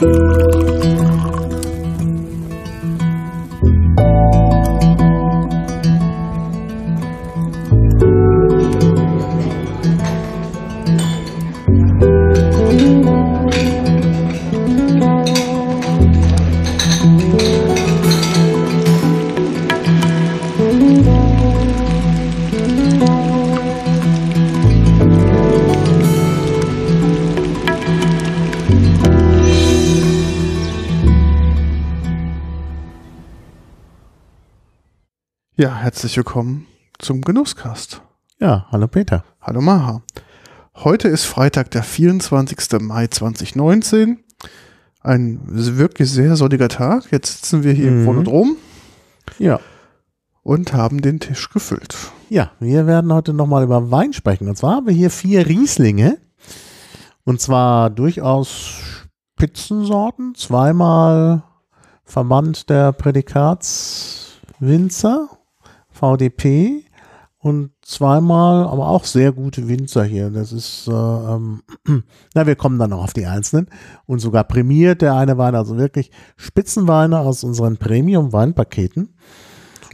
Ja, herzlich willkommen zum Genusscast. Ja, hallo Peter. Hallo Maha. Heute ist Freitag, der 24. Mai 2019. Ein wirklich sehr sonniger Tag. Jetzt sitzen wir hier Mhm. im Phonodrom Ja. und haben den Tisch gefüllt. Ja, wir werden heute nochmal über Wein sprechen. Und zwar haben wir hier vier Rieslinge. Und zwar durchaus Spitzensorten. Zweimal Verband der Prädikatswinzer, VDP. Und zweimal, aber auch sehr gute Winzer hier. Das ist, äh, ähm, na, wir kommen dann noch auf die Einzelnen. Und sogar prämiert der eine Wein, also wirklich Spitzenweine aus unseren Premium-Weinpaketen.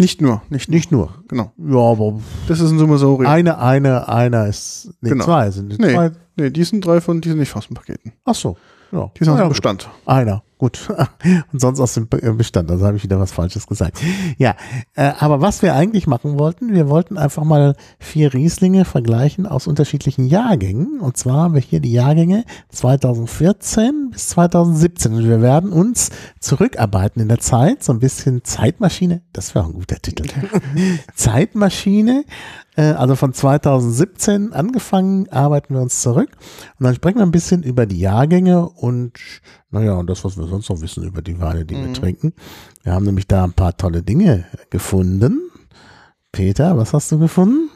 Nicht nur, nicht, Nicht nur. Genau. Ja, aber Das ist ein Summesorium. eine, eine, einer ist, nee, Genau. zwei sind es. Nee, Zwei. nee, die sind drei von diesen nicht Fastenpaketen. Ach so, ja. Die sind aus ja, dem gut. Bestand. Einer, gut. Und sonst aus dem äh, Bestand, also habe ich wieder was Falsches gesagt. Ja, äh, aber was wir eigentlich machen wollten, wir wollten einfach mal vier Rieslinge vergleichen aus unterschiedlichen Jahrgängen. Und zwar haben wir hier die Jahrgänge 2014 bis 2017. Und wir werden uns zurückarbeiten in der Zeit, so ein bisschen Zeitmaschine, das wäre ein guter Titel. Zeitmaschine, also von 2017 angefangen, arbeiten wir uns zurück. Und dann sprechen wir ein bisschen über die Jahrgänge und naja, und das, was wir sonst noch wissen über die Weine, die wir Mhm. trinken. Wir haben nämlich da ein paar tolle Dinge gefunden. Peter, was hast du gefunden?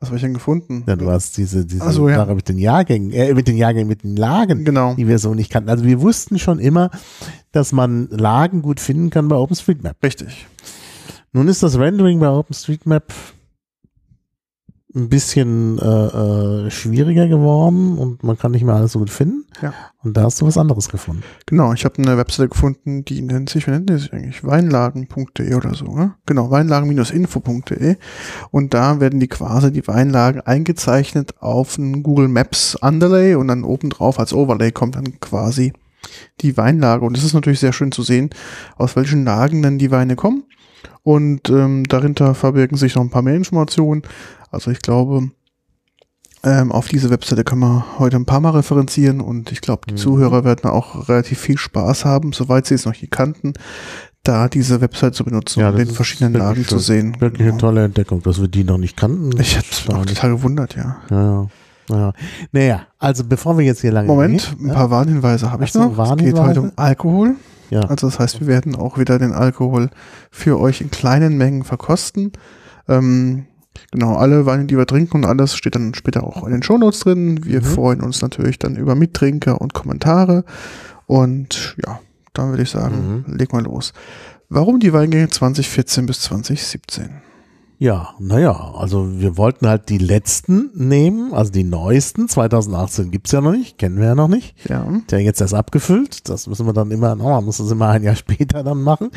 Was habe ich denn gefunden? Ja, du hast diese, diese so, ja. Sache mit den Jahrgängen, äh, mit den Jahrgängen, mit den Lagen, Genau. die wir so nicht kannten. Also wir wussten schon immer, dass man Lagen gut finden kann bei OpenStreetMap. Richtig. Nun ist das Rendering bei OpenStreetMap ein bisschen äh, äh, schwieriger geworden und man kann nicht mehr alles so gut finden. Ja. Und da hast du was anderes gefunden. Genau, ich habe eine Webseite gefunden, die nennt sich, wie nennt die sich eigentlich? Weinlagen.de oder so, ne? Genau, weinlagen-info.de. Und da werden die quasi die Weinlagen eingezeichnet auf ein Google Maps Underlay und dann obendrauf als Overlay kommt dann quasi die Weinlage. Und es ist natürlich sehr schön zu sehen, aus welchen Lagen denn die Weine kommen. Und ähm, dahinter verbirgen sich noch ein paar mehr Informationen. Also ich glaube, ähm, auf diese Webseite können wir heute ein paar Mal referenzieren und ich glaube, die Mhm. Zuhörer werden auch relativ viel Spaß haben, soweit sie es noch nie kannten, da diese Website zu benutzen Ja, und den verschiedenen Lagen zu sehen. Wirklich eine Genau. tolle Entdeckung, dass wir die noch nicht kannten. Ich hätte mich auch total gewundert, ja. Ja, ja. Ja. Naja, also bevor wir jetzt hier lange Moment, reden, ein paar Warnhinweise habe ich noch. Es geht heute um Alkohol. Ja. Also das heißt, wir werden auch wieder den Alkohol für euch in kleinen Mengen verkosten. Ähm, genau, alle Weine, die wir trinken und alles steht dann später auch in den Shownotes drin. Wir Mhm. freuen uns natürlich dann über Mittrinker und Kommentare. Und ja, dann würde ich sagen, Mhm. leg mal los. Warum die Weingänge 2014 bis 2017? Ja, naja, also wir wollten halt die letzten nehmen, also die neuesten. 2018 gibt's ja noch nicht, kennen wir ja noch nicht. Ja, Der jetzt erst abgefüllt. Das müssen wir dann immer, oh, man muss das immer ein Jahr später dann machen.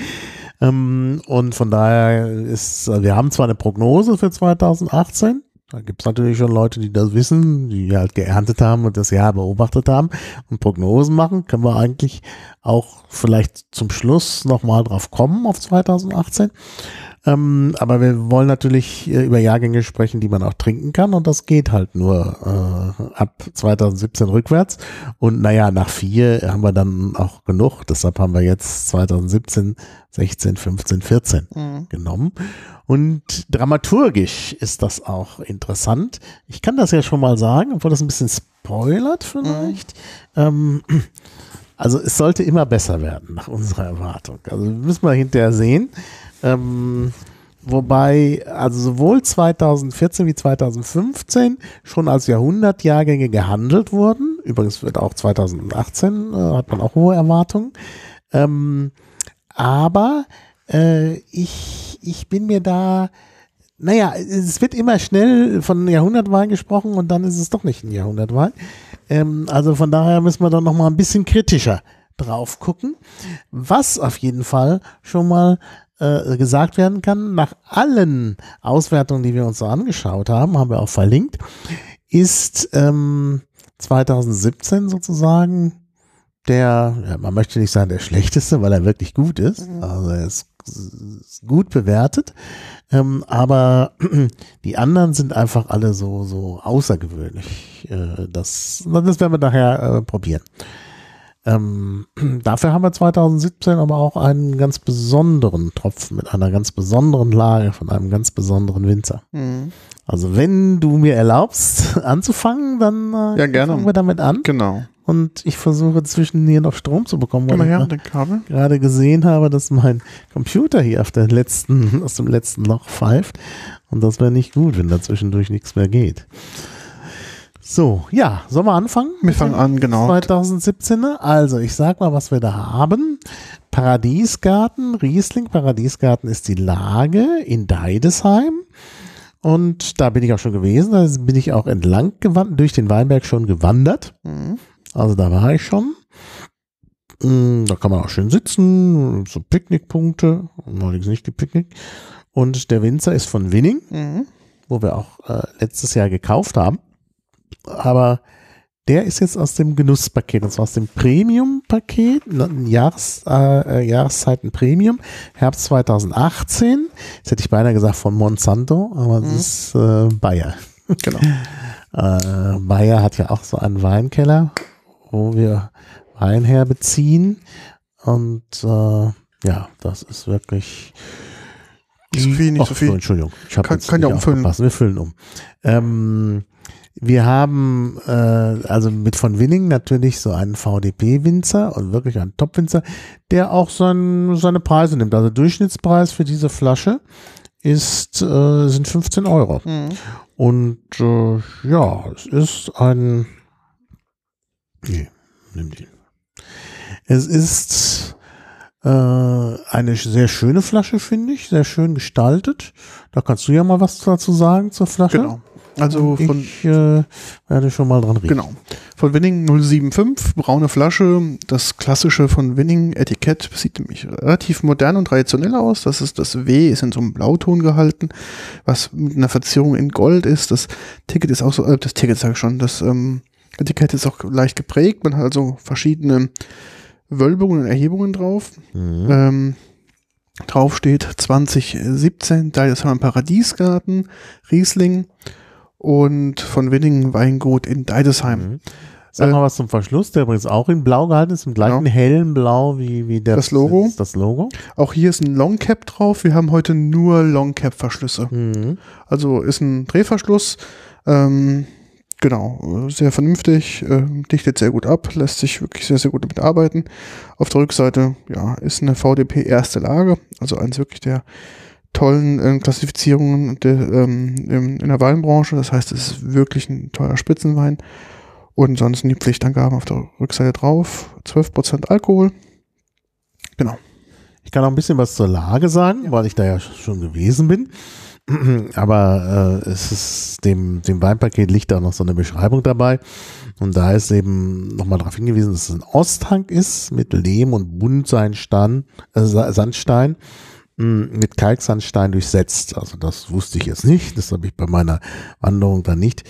Ähm, und von daher ist, wir haben zwar eine Prognose für 2018. Da gibt's natürlich schon Leute, die das wissen, die halt geerntet haben und das Jahr beobachtet haben und Prognosen machen. Können wir eigentlich auch vielleicht zum Schluss nochmal drauf kommen auf 2018. Ähm, aber wir wollen natürlich äh, über Jahrgänge sprechen, die man auch trinken kann und das geht halt nur äh, ab 2017 rückwärts. Und naja, nach vier haben wir dann auch genug. Deshalb haben wir jetzt 2017, 16, 15, 14 Mhm. genommen. Und dramaturgisch ist das auch interessant. Ich kann das ja schon mal sagen, obwohl das ein bisschen spoilert vielleicht. Ähm, also es sollte immer besser werden nach unserer Erwartung. Also müssen wir hinterher sehen. Ähm, wobei also sowohl 2014 wie 2015 schon als Jahrhundertjahrgänge gehandelt wurden. Übrigens wird auch 2018 äh, hat man auch hohe Erwartungen. Ähm, aber äh, ich, ich bin mir da, naja, es wird immer schnell von Jahrhundertwein gesprochen und dann ist es doch nicht ein Jahrhundertwein. Ähm, also von daher müssen wir dann noch mal ein bisschen kritischer drauf gucken. Was auf jeden Fall schon mal äh, gesagt werden kann, nach allen Auswertungen, die wir uns so angeschaut haben, haben wir auch verlinkt, ist ähm, 2017 sozusagen der, ja, man möchte nicht sagen der schlechteste, weil er wirklich gut ist. Mhm. Also er ist, ist gut bewertet. Ähm, aber die anderen sind einfach alle so, so außergewöhnlich. Äh, das, das werden wir nachher äh, probieren. Ähm, dafür haben wir 2017 aber auch einen ganz besonderen Tropfen mit einer ganz besonderen Lage von einem ganz besonderen Winzer. Mhm. Also wenn du mir erlaubst anzufangen, dann äh, ja, gerne. fangen wir damit an. Genau. Und ich versuche zwischen hier noch Strom zu bekommen, weil ja, ich Kabel. gerade gesehen habe, dass mein Computer hier auf der letzten, aus dem letzten Loch pfeift. Und das wäre nicht gut, wenn da zwischendurch nichts mehr geht. So, ja, sollen wir anfangen? Wir fangen an, genau. 2017. Also, ich sag mal, was wir da haben. Paradiesgarten, Riesling Paradiesgarten ist die Lage in Deidesheim. Und da bin ich auch schon gewesen. Da bin ich auch entlang gewandert, durch den Weinberg schon gewandert. Mhm. Also da war ich schon. Mm, da kann man auch schön sitzen, so Picknickpunkte, allerdings nicht gepicknickt. Und der Winzer ist von Winning, mhm. wo wir auch äh, letztes Jahr gekauft haben aber der ist jetzt aus dem Genusspaket, und zwar aus dem Premium-Paket, Jahres, äh, Jahreszeiten Premium, Herbst 2018. Jetzt hätte ich beinahe gesagt von Monsanto, aber es mhm. ist äh, Bayer. Genau. äh, Bayer hat ja auch so einen Weinkeller, wo wir Wein herbeziehen. Und äh, ja, das ist wirklich. Nicht so viel, nicht Och, so viel. Entschuldigung, ich kann, kann ja umfüllen. Wir füllen um. Ähm, wir haben äh, also mit von Winning natürlich so einen VDP-Winzer und wirklich einen Top-Winzer, der auch sein, seine Preise nimmt. Also Durchschnittspreis für diese Flasche ist äh, sind 15 Euro. Mhm. Und äh, ja, es ist ein nee, nimm die. Es ist äh, eine sehr schöne Flasche, finde ich, sehr schön gestaltet. Da kannst du ja mal was dazu sagen zur Flasche. Genau. Also von. Ich äh, werde schon mal dran reden. Genau. Von Winning 075, braune Flasche. Das klassische von Winning Etikett sieht nämlich relativ modern und traditionell aus. Das ist das W, ist in so einem Blauton gehalten, was mit einer Verzierung in Gold ist. Das Ticket ist auch so, äh, das Ticket sage ich schon, das ähm, Etikett ist auch leicht geprägt. Man hat also verschiedene Wölbungen und Erhebungen drauf. Mhm. Ähm, drauf steht 2017, da ist ein Paradiesgarten, Riesling und von Winningen Weingut in Deidesheim. Mhm. Sag mal äh, was zum Verschluss, der übrigens auch in Blau gehalten ist, im gleichen genau. hellen Blau wie, wie der, das Logo. das Logo. Auch hier ist ein Long Cap drauf. Wir haben heute nur Long Cap Verschlüsse. Mhm. Also ist ein Drehverschluss. Ähm, genau, sehr vernünftig, äh, dichtet sehr gut ab, lässt sich wirklich sehr, sehr gut damit arbeiten. Auf der Rückseite, ja, ist eine VDP erste Lage, also eins wirklich der tollen äh, Klassifizierungen de, ähm, in, in der Weinbranche. Das heißt, es ist wirklich ein teurer Spitzenwein. Und ansonsten die Pflichtangaben auf der Rückseite drauf. 12% Alkohol. Genau. Ich kann auch ein bisschen was zur Lage sagen, ja. weil ich da ja schon gewesen bin. Aber äh, es ist dem, dem Weinpaket liegt da noch so eine Beschreibung dabei. Und da ist eben nochmal darauf hingewiesen, dass es ein Osthang ist mit Lehm und Buntsandstein. Äh, Sandstein mit Kalksandstein durchsetzt. Also das wusste ich jetzt nicht. Das habe ich bei meiner Wanderung dann nicht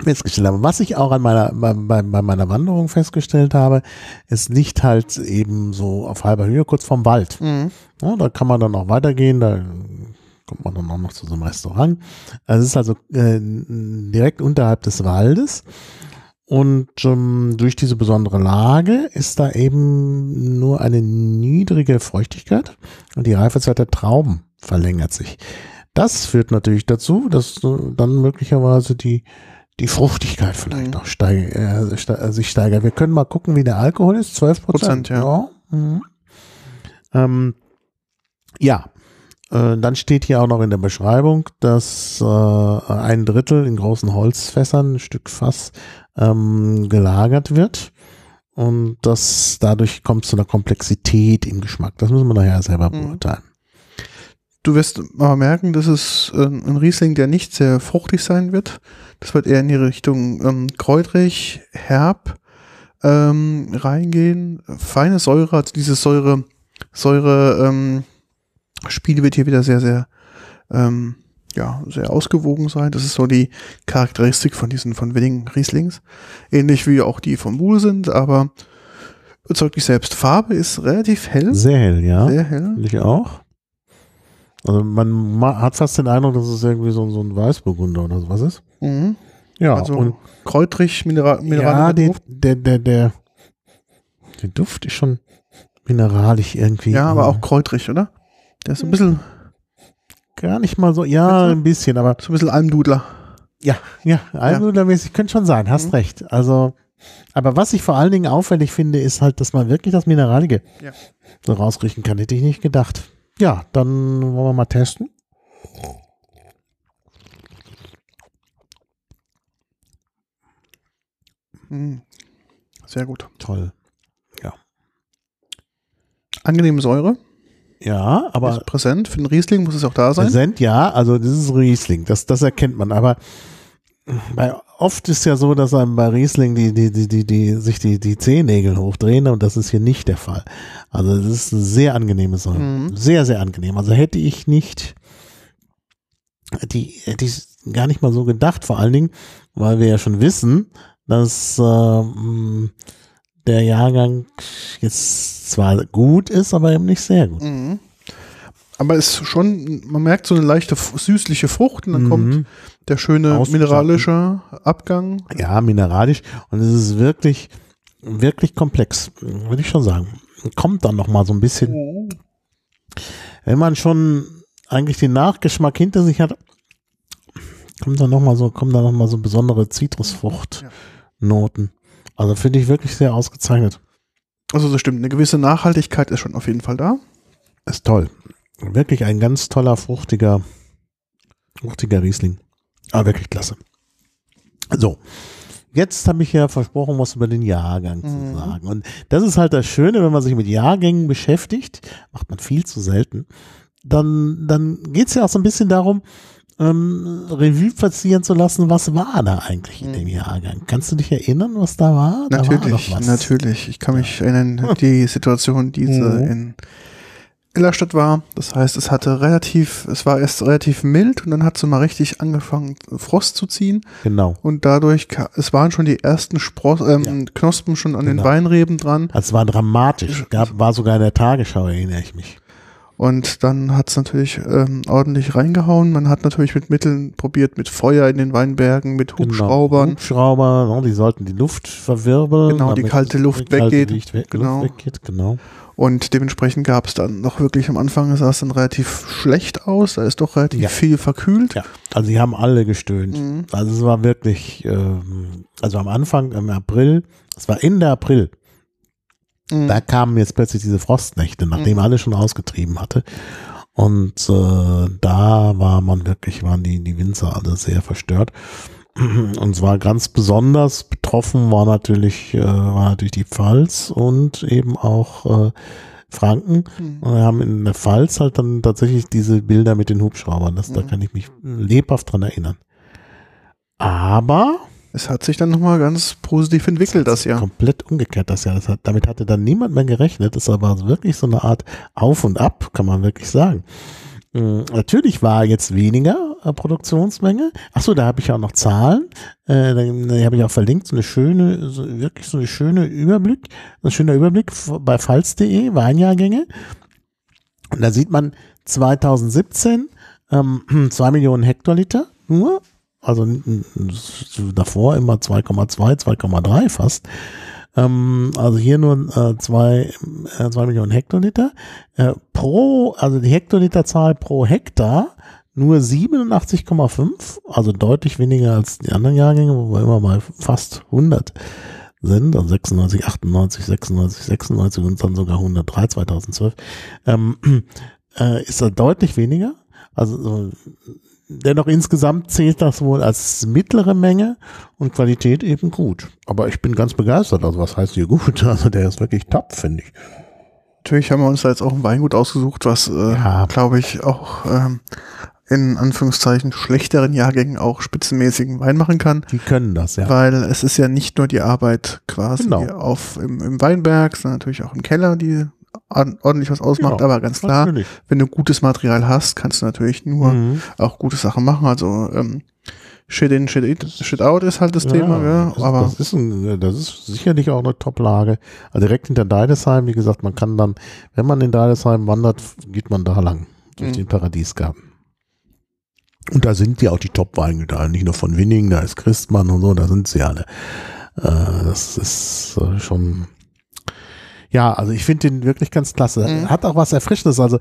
festgestellt habe. Was ich auch an meiner, bei, bei meiner Wanderung festgestellt habe, es liegt halt eben so auf halber Höhe kurz vom Wald. Mhm. Ja, da kann man dann auch weitergehen, da kommt man dann auch noch zu so einem Restaurant. Also es ist also äh, direkt unterhalb des Waldes. Und ähm, durch diese besondere Lage ist da eben nur eine niedrige Feuchtigkeit und die Reifezeit der Trauben verlängert sich. Das führt natürlich dazu, dass äh, dann möglicherweise die, die Fruchtigkeit vielleicht mhm. noch steig, äh, ste sich steigert. Wir können mal gucken, wie der Alkohol ist. 12 Prozent, ja. Ja. Mhm. Ähm, ja. Äh, dann steht hier auch noch in der Beschreibung, dass äh, ein Drittel in großen Holzfässern, ein Stück Fass, ähm, gelagert wird. Und das dadurch kommt zu einer Komplexität im Geschmack. Das müssen wir nachher selber mhm. beurteilen. Du wirst aber merken, dass es äh, ein Riesling, der nicht sehr fruchtig sein wird. Das wird eher in die Richtung ähm, kräutrig, herb, ähm, reingehen. Feine Säure, also diese Säure, Säure ähm, Spiel wird hier wieder sehr, sehr ähm, ja, sehr ausgewogen sein. Das ist so die Charakteristik von diesen von Winning Rieslings. Ähnlich wie auch die vom Buhl sind, aber überzeugt mich selbst. Farbe ist relativ hell. Sehr hell, ja. Sehr hell. Ich auch. Also man ma- hat fast den Eindruck, dass es irgendwie so, so ein Weißburgunder oder sowas ist. Mhm. Ja, also und kräutrig, Mineral, ja, die, der, der, der, der Duft ist schon mineralisch irgendwie. ja, aber auch kräutrig, oder? Der ist so ein bisschen, gar nicht mal so, ja, ein bisschen, aber so ein bisschen Almdudler. ja, ja, Almdudlermäßig könnte schon sein, hast Mhm. recht. Also, aber was ich vor allen Dingen auffällig finde, ist halt, dass man wirklich das Mineralige Ja. so rausriechen kann. Hätte ich nicht gedacht. Ja, dann wollen wir mal testen. Mhm. Sehr gut. Toll. Angenehme Säure, Ja, aber ist präsent. Für den Riesling muss es auch da sein. Präsent, ja, also das ist Riesling, das, das erkennt man, aber bei, oft ist ja so, dass einem bei Riesling die, die, die, die, die, sich die, die Zehennägel hochdrehen und das ist hier nicht der Fall. Also das ist eine sehr angenehme Säure. Mhm. Sehr, sehr angenehm. Also hätte ich nicht, die, hätte ich gar nicht mal so gedacht, vor allen Dingen, weil wir ja schon wissen, dass ähm, der Jahrgang jetzt zwar gut ist, aber eben nicht sehr gut. Mhm. Aber es ist schon, man merkt so eine leichte süßliche Frucht und dann kommt Mhm. der schöne mineralische Abgang. Ja, mineralisch. Und es ist wirklich, wirklich komplex, würde ich schon sagen. Kommt dann noch mal so ein bisschen, wenn man schon eigentlich den Nachgeschmack hinter sich hat, kommt dann noch mal so, kommen dann noch mal so besondere Zitrusfruchtnoten. Also finde ich wirklich sehr ausgezeichnet. Also das stimmt, eine gewisse Nachhaltigkeit ist schon auf jeden Fall da. Ist toll. Wirklich ein ganz toller, fruchtiger, fruchtiger Riesling. Aber wirklich klasse. So. Jetzt habe ich ja versprochen, was über den Jahrgang zu Mhm. sagen. Und das ist halt das Schöne, wenn man sich mit Jahrgängen beschäftigt, macht man viel zu selten, dann, dann geht es ja auch so ein bisschen darum, ähm, Revue passieren zu lassen, was war da eigentlich in dem Jahrgang? Kannst du dich erinnern, was da war? Da war natürlich, was. natürlich. Ich kann mich erinnern, die Situation, die Mhm. in Illerstadt war. Das heißt, es hatte relativ, es war erst relativ mild und dann hat es mal richtig angefangen, Frost zu ziehen. Genau. Und dadurch, es waren schon die ersten Spros ähm, Knospen schon an den Genau. Weinreben dran. Das war dramatisch. Gab, war sogar in der Tagesschau, erinnere ich mich. Und dann hat es natürlich ähm, ordentlich reingehauen. Man hat natürlich mit Mitteln probiert, mit Feuer in den Weinbergen, mit Hubschraubern. Genau. Hubschrauber, ne, die sollten die Luft verwirbeln. Genau, die kalte Luft die kalte weggeht. Luft weg- Genau. Luft weggeht, genau. Und dementsprechend gab es dann noch wirklich am Anfang sah es dann relativ schlecht aus. Da ist doch relativ Ja. viel verkühlt. Ja, also sie haben alle gestöhnt. Mhm. Also es war wirklich, ähm, also am Anfang im April, es war Ende April, Mhm. da kamen jetzt plötzlich diese Frostnächte, nachdem Mhm. alle schon ausgetrieben hatte. Und äh, da war man wirklich, waren die, die Winzer alle sehr verstört. Und zwar ganz besonders betroffen war natürlich, äh, war natürlich die Pfalz und eben auch äh, Franken. Mhm. Und wir haben in der Pfalz halt dann tatsächlich diese Bilder mit den Hubschraubern. Das, Da Mhm. kann ich mich lebhaft dran erinnern. Aber Es hat sich dann nochmal ganz positiv entwickelt, das Jahr. komplett umgekehrt das Jahr. Das hat, damit hatte dann niemand mehr gerechnet. Das war wirklich so eine Art Auf und Ab, kann man wirklich sagen. Mm, Natürlich war jetzt weniger äh, Produktionsmenge. Achso, da habe ich auch noch Zahlen. Äh, da die habe ich auch verlinkt. So eine schöne, so, wirklich so eine schöne Überblick, ein schöner Überblick bei Pfalz.de, Weinjahrgänge. Und da sieht man 2017 ähm, 2 Millionen Hektoliter nur. Also davor immer 2,2, 2,3 fast. Ähm, also hier nur 2 zwei, äh, zwei Millionen Hektoliter. Äh, pro, also die Hektoliterzahl pro Hektar nur 87,5, also deutlich weniger als die anderen Jahrgänge, wo wir immer bei fast 100 sind, also 96, 98, 96, 96 und dann sogar 103 2012, ähm, äh, ist da deutlich weniger. Also so, dennoch insgesamt zählt das wohl als mittlere Menge und Qualität eben gut. Aber ich bin ganz begeistert. Also was heißt hier gut? Also der ist wirklich top, finde ich. Natürlich haben wir uns da jetzt auch ein Weingut ausgesucht, was, äh, Ja. glaube ich, auch ähm, in Anführungszeichen schlechteren Jahrgängen auch spitzenmäßigen Wein machen kann. Die können das, ja. Weil es ist ja nicht nur die Arbeit quasi Genau. auf im, im Weinberg, sondern natürlich auch im Keller, die ordentlich was ausmacht. Ja, aber ganz klar, Natürlich. wenn du gutes Material hast, kannst du natürlich nur Mhm. auch gute Sachen machen. Also ähm, Shit in, Shit, in, Shit out ist halt das Thema, ja, das, aber das, ist ein, das ist sicherlich auch eine Top-Lage. Also direkt hinter Deidesheim, wie gesagt, man kann dann, wenn man in Deidesheim wandert, geht man da lang durch Mhm. den Paradiesgarten. Und da sind ja auch die Top-Weine da, nicht nur von Winning, da ist Christmann und so, da sind sie alle. Äh, das ist äh, schon, ja, also ich finde den wirklich ganz klasse. Mhm. Hat auch was Erfrischendes. Also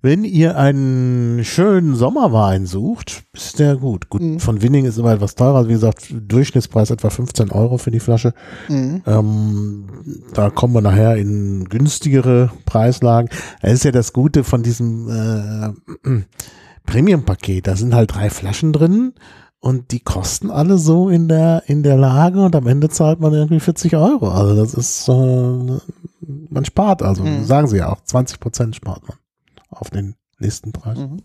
wenn ihr einen schönen Sommerwein sucht, ist der gut. Gut, Mhm. von Winning ist immer etwas teurer. Wie gesagt, Durchschnittspreis etwa 15 Euro für die Flasche. mhm. Ähm, da kommen wir nachher in günstigere Preislagen. Das ist ja das Gute von diesem äh, Premium-Paket. Da sind halt drei Flaschen drin und die kosten alle so in der in der Lage und am Ende zahlt man irgendwie 40 Euro. Also das ist äh, man spart also Mhm. sagen sie ja auch 20 Prozent spart man auf den Listenpreis. Mhm.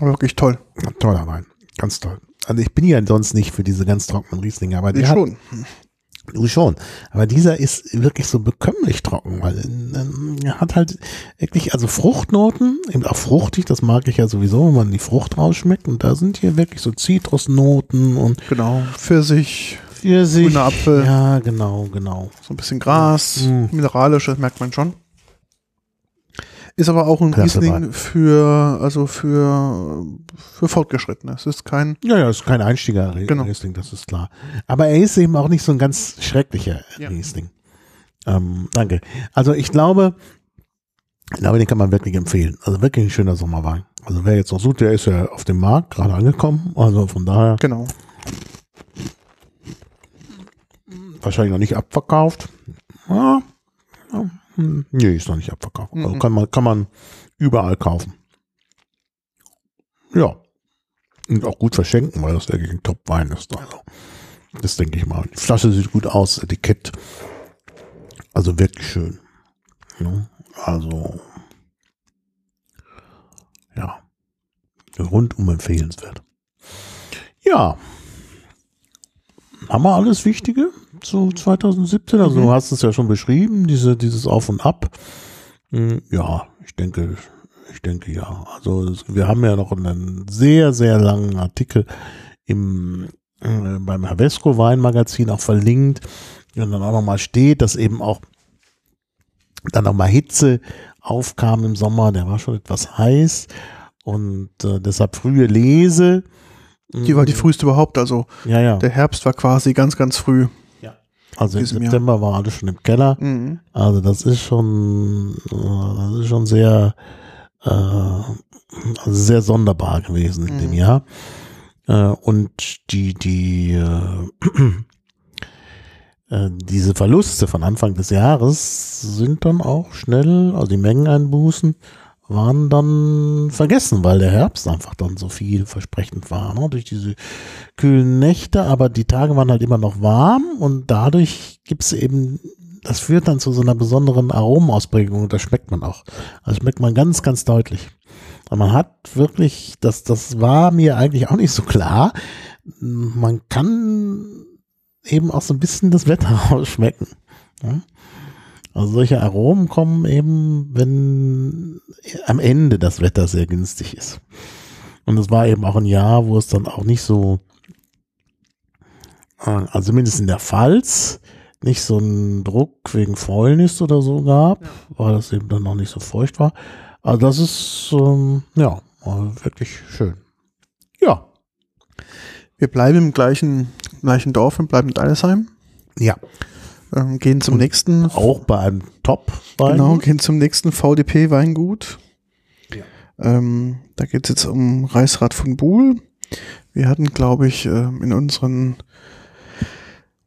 Wirklich toll. Toller Wein, ganz toll. Also ich bin ja sonst nicht für diese ganz trockenen Rieslinge, aber die Ich hat, schon. Du schon. Aber dieser ist wirklich so bekömmlich trocken, weil ähm, er hat halt wirklich, also Fruchtnoten, eben auch fruchtig, das mag ich ja sowieso, wenn man die Frucht rausschmeckt. Und da sind hier wirklich so Zitrusnoten und Genau. Pfirsich, Pfirsich. grüner Apfel, Ja, genau, genau. so ein bisschen Gras, Mhm. mineralisch, das merkt man schon. Ist aber auch ein Klasse Riesling für, also für, für Fortgeschrittene. Es ist kein, Ja, ja, ist kein Einstieger Genau. Riesling, das ist klar. Aber er ist eben auch nicht so ein ganz schrecklicher Ja. Riesling. Ähm, danke. Also ich glaube, ich glaube, den kann man wirklich empfehlen. Also wirklich ein schöner Sommerwein. Also wer jetzt noch sucht, der ist ja auf dem Markt gerade angekommen. Also von daher genau. wahrscheinlich noch nicht abverkauft. Ja, ja, hm, nee, ist noch nicht abverkauft. Also Mhm. kann man, kann man überall kaufen. Ja. Und auch gut verschenken, weil das wirklich ein Top-Wein ist. Also, das denke ich mal. Die Flasche sieht gut aus, Etikett. Also wirklich schön. Ja, also, ja. Rundum empfehlenswert. Ja. Haben wir alles Wichtige zu 2017? Also Mhm. du hast es ja schon beschrieben, diese, dieses Auf und Ab. Hm, Ja, ich denke, ich denke ja. Also wir haben ja noch einen sehr, sehr langen Artikel im, äh, beim Havesco Weinmagazin auch verlinkt, und dann auch nochmal steht, dass eben auch dann nochmal Hitze aufkam im Sommer, der war schon etwas heiß und äh, deshalb frühe Lese. Die war die früheste überhaupt. Also Ja, ja. der Herbst war quasi ganz, ganz früh. Also im diesem Jahr. September war alles schon im Keller. Mhm. Also das ist schon, äh, das ist schon sehr, äh, also sehr sonderbar gewesen in dem Mhm. Jahr. Äh, und die, die, äh, äh, diese Verluste von Anfang des Jahres sind dann auch schnell, also die Mengeneinbußen waren dann vergessen, weil der Herbst einfach dann so viel versprechend war, ne? durch diese kühlen Nächte, aber die Tage waren halt immer noch warm und dadurch gibt's eben, das führt dann zu so einer besonderen Aromenausprägung und das schmeckt man auch. Also schmeckt man ganz, ganz deutlich. Und man hat wirklich, das, das war mir eigentlich auch nicht so klar, man kann eben auch so ein bisschen das Wetter rausschmecken. Ja? Also solche Aromen kommen eben, wenn am Ende das Wetter sehr günstig ist. Und es war eben auch ein Jahr, wo es dann auch nicht so, äh, also zumindest in der Pfalz, nicht so einen Druck wegen Fäulnis oder so gab, weil das eben dann noch nicht so feucht war. Also das ist, ähm, ja, wirklich schön. Ja, Wir bleiben im gleichen, gleichen Dorf, wir bleiben in Deilesheim. ja, Ähm, gehen zum Und nächsten. auch bei einem top Genau, gehen zum nächsten VDP-Weingut. Ja. Ähm, da geht es jetzt um Reichsrat von Buhl. Wir hatten, glaube ich, ähm, in unseren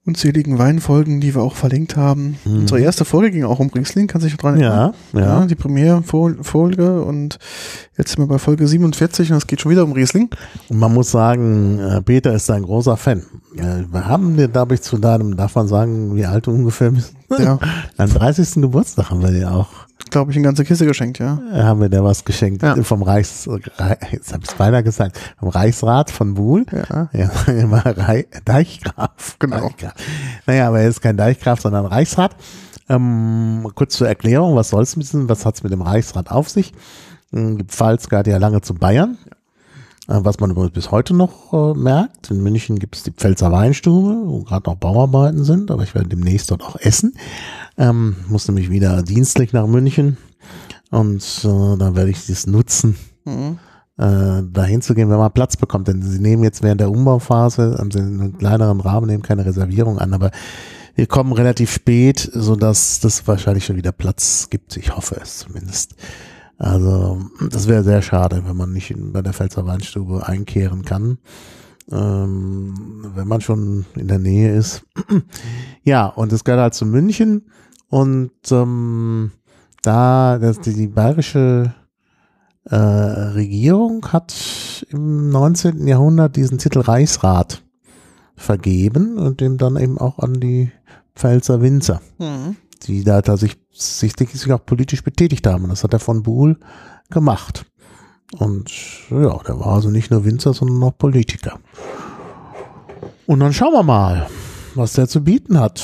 unzähligen Weinfolgen, die wir auch verlinkt haben. Mhm. Unsere erste Folge ging auch um Riesling, kann sich dran erinnern. Ja, ja. die Premiere-Folge und jetzt sind wir bei Folge 47 und es geht schon wieder um Riesling. Und man muss sagen, äh, Peter ist ein großer Fan. Wir haben dir, glaube ich, zu deinem, darf man sagen, wie alt du ungefähr bist? Ja, Am 30. Geburtstag haben wir dir auch glaube ich, eine ganze Kiste geschenkt, ja. Äh, Haben wir da was geschenkt Ja. vom Reichs, Re- jetzt habe ich es beinahe gesagt, vom Reichsrat von Buhl. Ja. Ja, immer Rei Deichgraf. Genau. Deichgraf. Naja, aber er ist kein Deichgraf, sondern Reichsrat. Ähm, kurz zur Erklärung, was soll's mit diesem, was hat's mit dem Reichsrat auf sich? Ähm, Die Pfalz gehört ja lange zu Bayern. Äh, Was man übrigens bis heute noch äh, merkt. In München gibt es die Pfälzer Weinstube, wo gerade noch Bauarbeiten sind, aber ich werde demnächst dort auch essen. Ähm, muss nämlich wieder dienstlich nach München. Und äh, dann werde ich das nutzen, Mhm. äh, dahin zu gehen, wenn man Platz bekommt. Denn sie nehmen jetzt während der Umbauphase, haben sie einen kleineren Rahmen, nehmen keine Reservierung an, aber wir kommen relativ spät, so dass das wahrscheinlich schon wieder Platz gibt. Ich hoffe es zumindest. Also das wäre sehr schade, wenn man nicht in, bei der Pfälzer Weinstube einkehren kann, ähm, wenn man schon in der Nähe ist. ja, und es gehört halt zu München und ähm, da das, die, die bayerische äh, Regierung hat im 19. Jahrhundert diesen Titel Reichsrat vergeben und dem dann eben auch an die Pfälzer Winzer, Mhm. die da tatsächlich sich, sich auch politisch betätigt haben. Und das hat er von Buhl gemacht. Und ja, der war also nicht nur Winzer, sondern auch Politiker. Und dann schauen wir mal, was der zu bieten hat.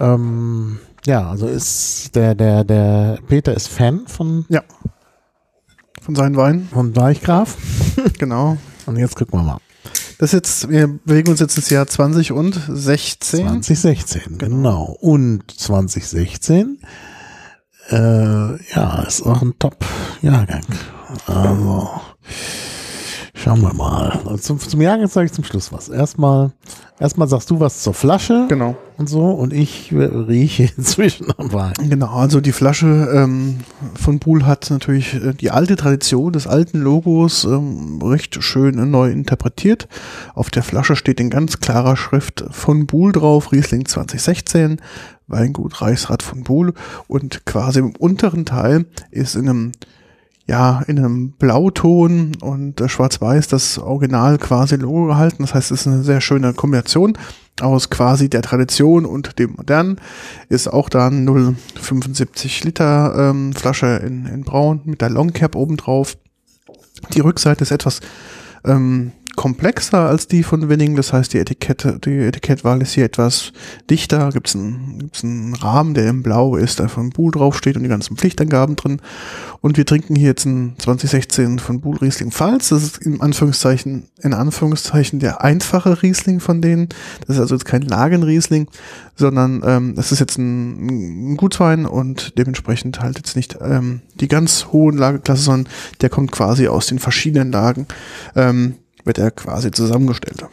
Ähm, ja, also ist der, der, der Peter ist Fan von, Ja. Von seinen Weinen, von Deichgraf. genau. Und jetzt gucken wir mal. Das ist jetzt, wir bewegen uns jetzt ins Jahr 20 und 16. 2016, genau. Und 2016, äh, ja, ist auch ein Top-Jahrgang. Also, schauen wir mal. Also Zum, zum Jahrgang sage ich zum Schluss was. Erstmal, erstmal sagst du was zur Flasche Genau. und so und ich rieche inzwischen am Wein. Genau, also die Flasche ähm, von Buhl hat natürlich äh, die alte Tradition des alten Logos ähm, recht schön äh, neu interpretiert. Auf der Flasche steht in ganz klarer Schrift von Buhl drauf, Riesling 2016, Weingut Reichsrat von Buhl und quasi im unteren Teil ist in einem ja, in einem Blauton und äh, Schwarz-Weiß das Original quasi Logo gehalten. Das heißt, es ist eine sehr schöne Kombination aus quasi der Tradition und dem Modernen. Ist auch da ein 0,75 Liter ähm, Flasche in, in Braun mit der Long Cap oben drauf. Die Rückseite ist etwas ähm, komplexer als die von Winning. Das heißt, die Etikette, die Etikettwahl ist hier etwas dichter. Gibt es einen, gibt's einen Rahmen, der im Blau ist, da von Buhl draufsteht und die ganzen Pflichtangaben drin. Und wir trinken hier jetzt ein 2016 von Buhl Riesling Pfalz. Das ist in Anführungszeichen, in Anführungszeichen der einfache Riesling von denen. Das ist also jetzt kein Lagenriesling, sondern ähm, das ist jetzt ein, ein Gutswein und dementsprechend halt jetzt nicht ähm, die ganz hohen Lageklasse, sondern der kommt quasi aus den verschiedenen Lagen. Ähm, wird er quasi zusammengestellt.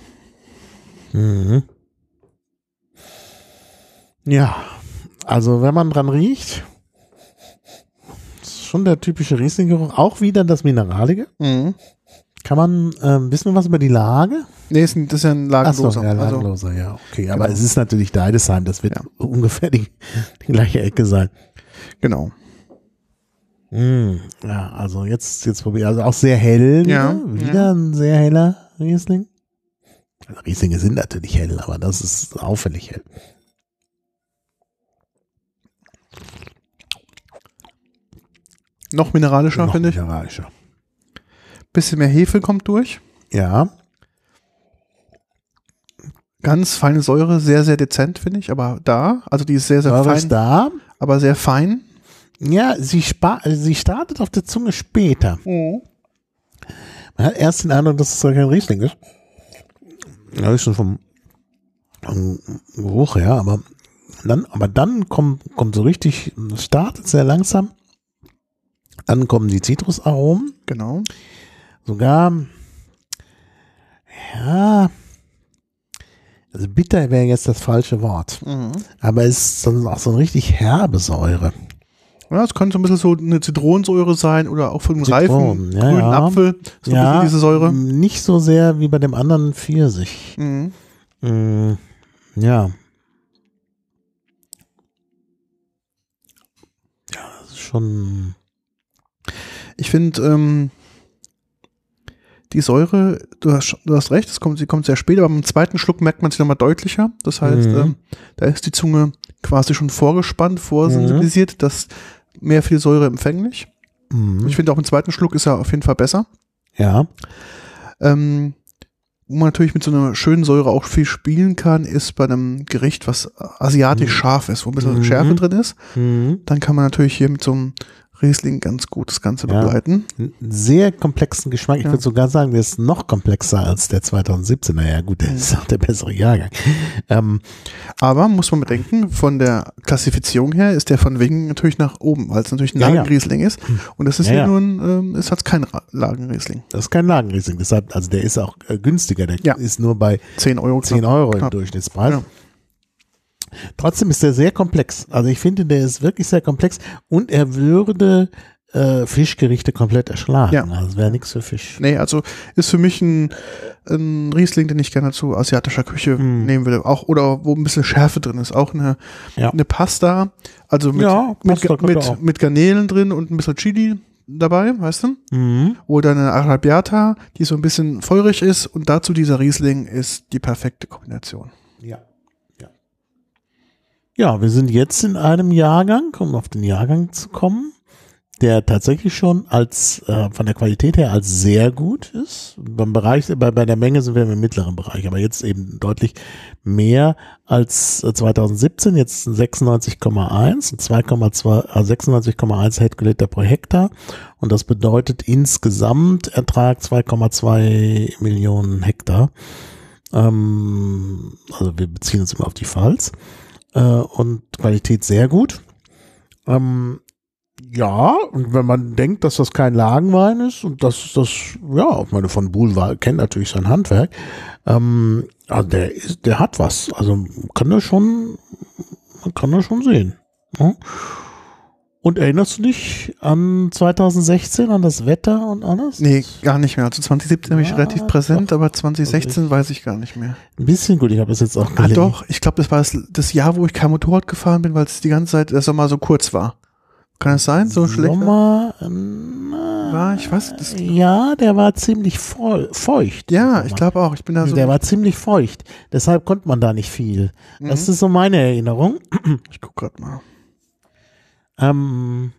Mhm. Ja, also wenn man dran riecht, ist schon der typische Riesling-Geruch. Auch wieder das Mineralige. Mhm. Kann man, ähm, wissen wir was über die Lage? Nee, ist ein, das ist ja ein Ach so, Lagenloser. ja, also, Lagenloser, ja, okay. Aber Genau. es ist natürlich Deidesheim, das wird Ja. ungefähr die, die gleiche Ecke sein. genau. Mm, ja, also jetzt, jetzt probier, also auch sehr hell. Ja, Wieder, wieder ja. ein sehr heller Riesling. Also Rieslinge sind natürlich hell, aber das ist auffällig hell. Noch mineralischer, finde ich. mineralischer. Bisschen mehr Hefe kommt durch. Ja, Ganz feine Säure, sehr, sehr dezent, finde ich, aber da. Also die ist sehr, sehr Säure fein, ist da. aber sehr fein. Ja, sie, sie startet auf der Zunge später. Man hat erst den Eindruck, dass es gar kein Riesling ist. Ja, ist schon vom, vom Geruch her, aber dann, aber dann kommt, kommt so richtig, startet sehr langsam. Dann kommen die Zitrusaromen. Genau. Sogar, ja, also bitter wäre jetzt das falsche Wort. Mhm. Aber es ist dann auch so eine richtig herbe Säure. Ja, es könnte so ein bisschen so eine Zitronensäure sein oder auch von einem reifen ja, grünen ja. Apfel. So ein bisschen diese Säure. Nicht so sehr wie bei dem anderen Pfirsich. Mhm. Mm, ja. Ja, das ist schon. Ich finde, ähm, die Säure, du hast, du hast recht, es kommt, sie kommt sehr spät, aber beim zweiten Schluck merkt man sie nochmal deutlicher. Das heißt, Mhm. ähm, da ist die Zunge quasi schon vorgespannt, vorsensibilisiert, dass mehr für die Säure empfänglich. Mhm. Ich finde auch im zweiten Schluck ist er auf jeden Fall besser. Ja. Ähm, wo man natürlich mit so einer schönen Säure auch viel spielen kann, ist bei einem Gericht, was asiatisch Mhm. scharf ist, wo ein bisschen Mhm. Schärfe drin ist. Mhm. Dann kann man natürlich hier mit so einem Riesling ganz gut das Ganze Ja. begleiten. Einen sehr komplexen Geschmack. Ich Ja. würde sogar sagen, der ist noch komplexer als der 2017er. Ja gut, der Mhm. ist auch der bessere Jahrgang. Ähm, Aber muss man bedenken, von der Klassifizierung her ist der von Wingen natürlich nach oben, weil es natürlich ein Ja, ja. Lagenriesling ist. Und das ist Ja, hier ja. nur ein, ähm, ist halt kein Lagenriesling. das ist kein Lagenriesling. Deshalb, also der ist auch äh, günstiger. Der Ja. ist nur bei 10 Euro. 10 knapp. Euro im Knapp. Durchschnittspreis. Trotzdem ist der sehr komplex. Also ich finde, der ist wirklich sehr komplex und er würde äh, Fischgerichte komplett erschlagen. Ja. Also es wäre nichts für Fisch. Nee, also ist für mich ein, ein Riesling, den ich gerne zu asiatischer Küche Mhm. nehmen würde. Auch, oder wo ein bisschen Schärfe drin ist. Auch eine, Ja. eine Pasta, also mit, Ja, mit, Pasta auch. mit, mit Garnelen drin und ein bisschen Chili dabei, weißt du? Mhm. Oder eine Arabiata, die so ein bisschen feurig ist und dazu dieser Riesling ist die perfekte Kombination. Ja. Ja, wir sind jetzt in einem Jahrgang, um auf den Jahrgang zu kommen, der tatsächlich schon als äh, von der Qualität her als sehr gut ist. Beim Bereich, bei, bei der Menge sind wir im mittleren Bereich, aber jetzt eben deutlich mehr als äh, 2017, jetzt 96,1 und 2,2, äh, 96,1 Hektoliter pro Hektar. Und das bedeutet insgesamt Ertrag 2,2 Millionen Hektar. Ähm, also wir beziehen uns immer auf die Pfalz. Äh, und Qualität sehr gut. Ähm, ja, und wenn man denkt, dass das kein Lagenwein ist und dass das, ja, ich meine, von Buhl war, kennt natürlich sein Handwerk, ähm, also der ist, der hat was. Also kann er schon, man kann er schon sehen. Ja? Und erinnerst du dich an 2016, an das Wetter und alles? Nee, gar nicht mehr. Also 2017 habe ich Ja, relativ präsent, doch. aber 2016 Also weiß ich gar nicht mehr. Ein bisschen gut, ich habe es jetzt auch Ah, gelesen. doch, ich glaube, das war das, das Jahr, wo ich kein Motorrad gefahren bin, weil es die ganze Zeit der Sommer so kurz war. Kann es sein? So schlecht? Sommer, äh, War, ich weiß, das- ja, der war ziemlich feu- feucht. Ja, ich glaube auch. Ich bin da so. der war ziemlich feucht. Deshalb konnte man da nicht viel. Das Mhm. ist so meine Erinnerung. ich guck grad mal. Ähm,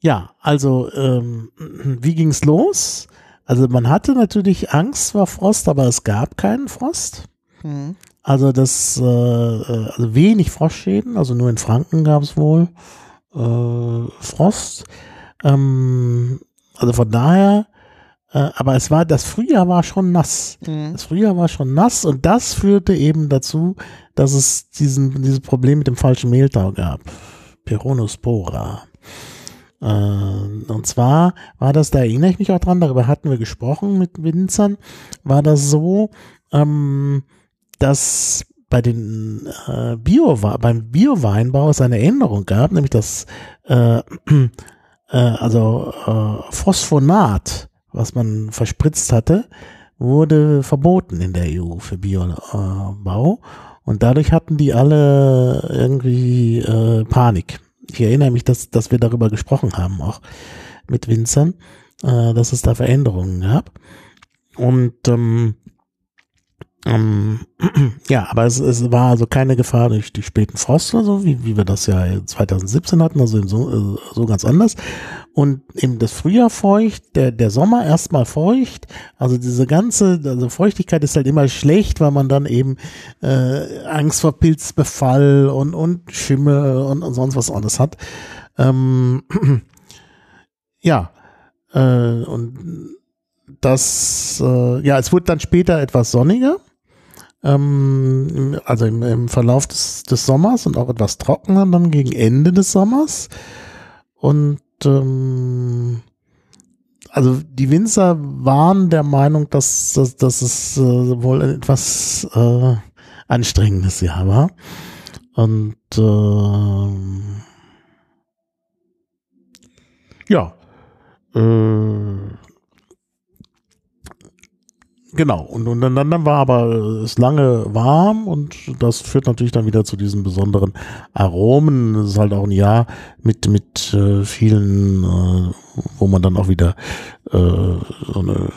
ja, also ähm, wie ging's los? Also man hatte natürlich Angst vor Frost, aber es gab keinen Frost. Mhm. Also das, äh, äh, also wenig Frostschäden, also nur in Franken gab es wohl äh, Frost. Ähm, also von daher, äh, aber es war, das Frühjahr war schon nass. Mhm. Das Frühjahr war schon nass und das führte eben dazu, dass es diesen, dieses Problem mit dem falschen Mehltau gab. Peronospora. Äh, und zwar war das, da erinnere ich mich auch dran, darüber hatten wir gesprochen mit Winzern, war das so, ähm, dass bei den äh, Bio beim Bioweinbau es eine Änderung gab, nämlich das äh, äh, also äh, Phosphonat, was man verspritzt hatte, wurde verboten in der EU für Biobau und dadurch hatten die alle irgendwie äh, Panik. Ich erinnere mich, dass, dass wir darüber gesprochen haben, auch mit Winzern, äh, dass es da Veränderungen gab. Und ähm, ähm, ja, aber es, es war also keine Gefahr durch die späten Frost oder so, wie, wie wir das ja 2017 hatten, also so, äh, so ganz anders. Und eben das Frühjahr feucht, der, der Sommer erstmal feucht. Also diese ganze, also Feuchtigkeit ist halt immer schlecht, weil man dann eben äh, Angst vor Pilzbefall und, und Schimmel und, und sonst was alles hat. Ähm, ja, äh, und das, äh, ja, es wurde dann später etwas sonniger. Ähm, also im, im Verlauf des, des Sommers und auch etwas trockener dann gegen Ende des Sommers. Und ähm, also die Winzer waren der Meinung, dass, dass, dass es äh, wohl etwas äh, anstrengendes Jahr war. Und ähm, ja, äh, Genau, und, und dann, dann war aber es lange warm und das führt natürlich dann wieder zu diesen besonderen Aromen. Es ist halt auch ein Jahr mit, mit äh, vielen, äh, wo man dann auch wieder äh, so eine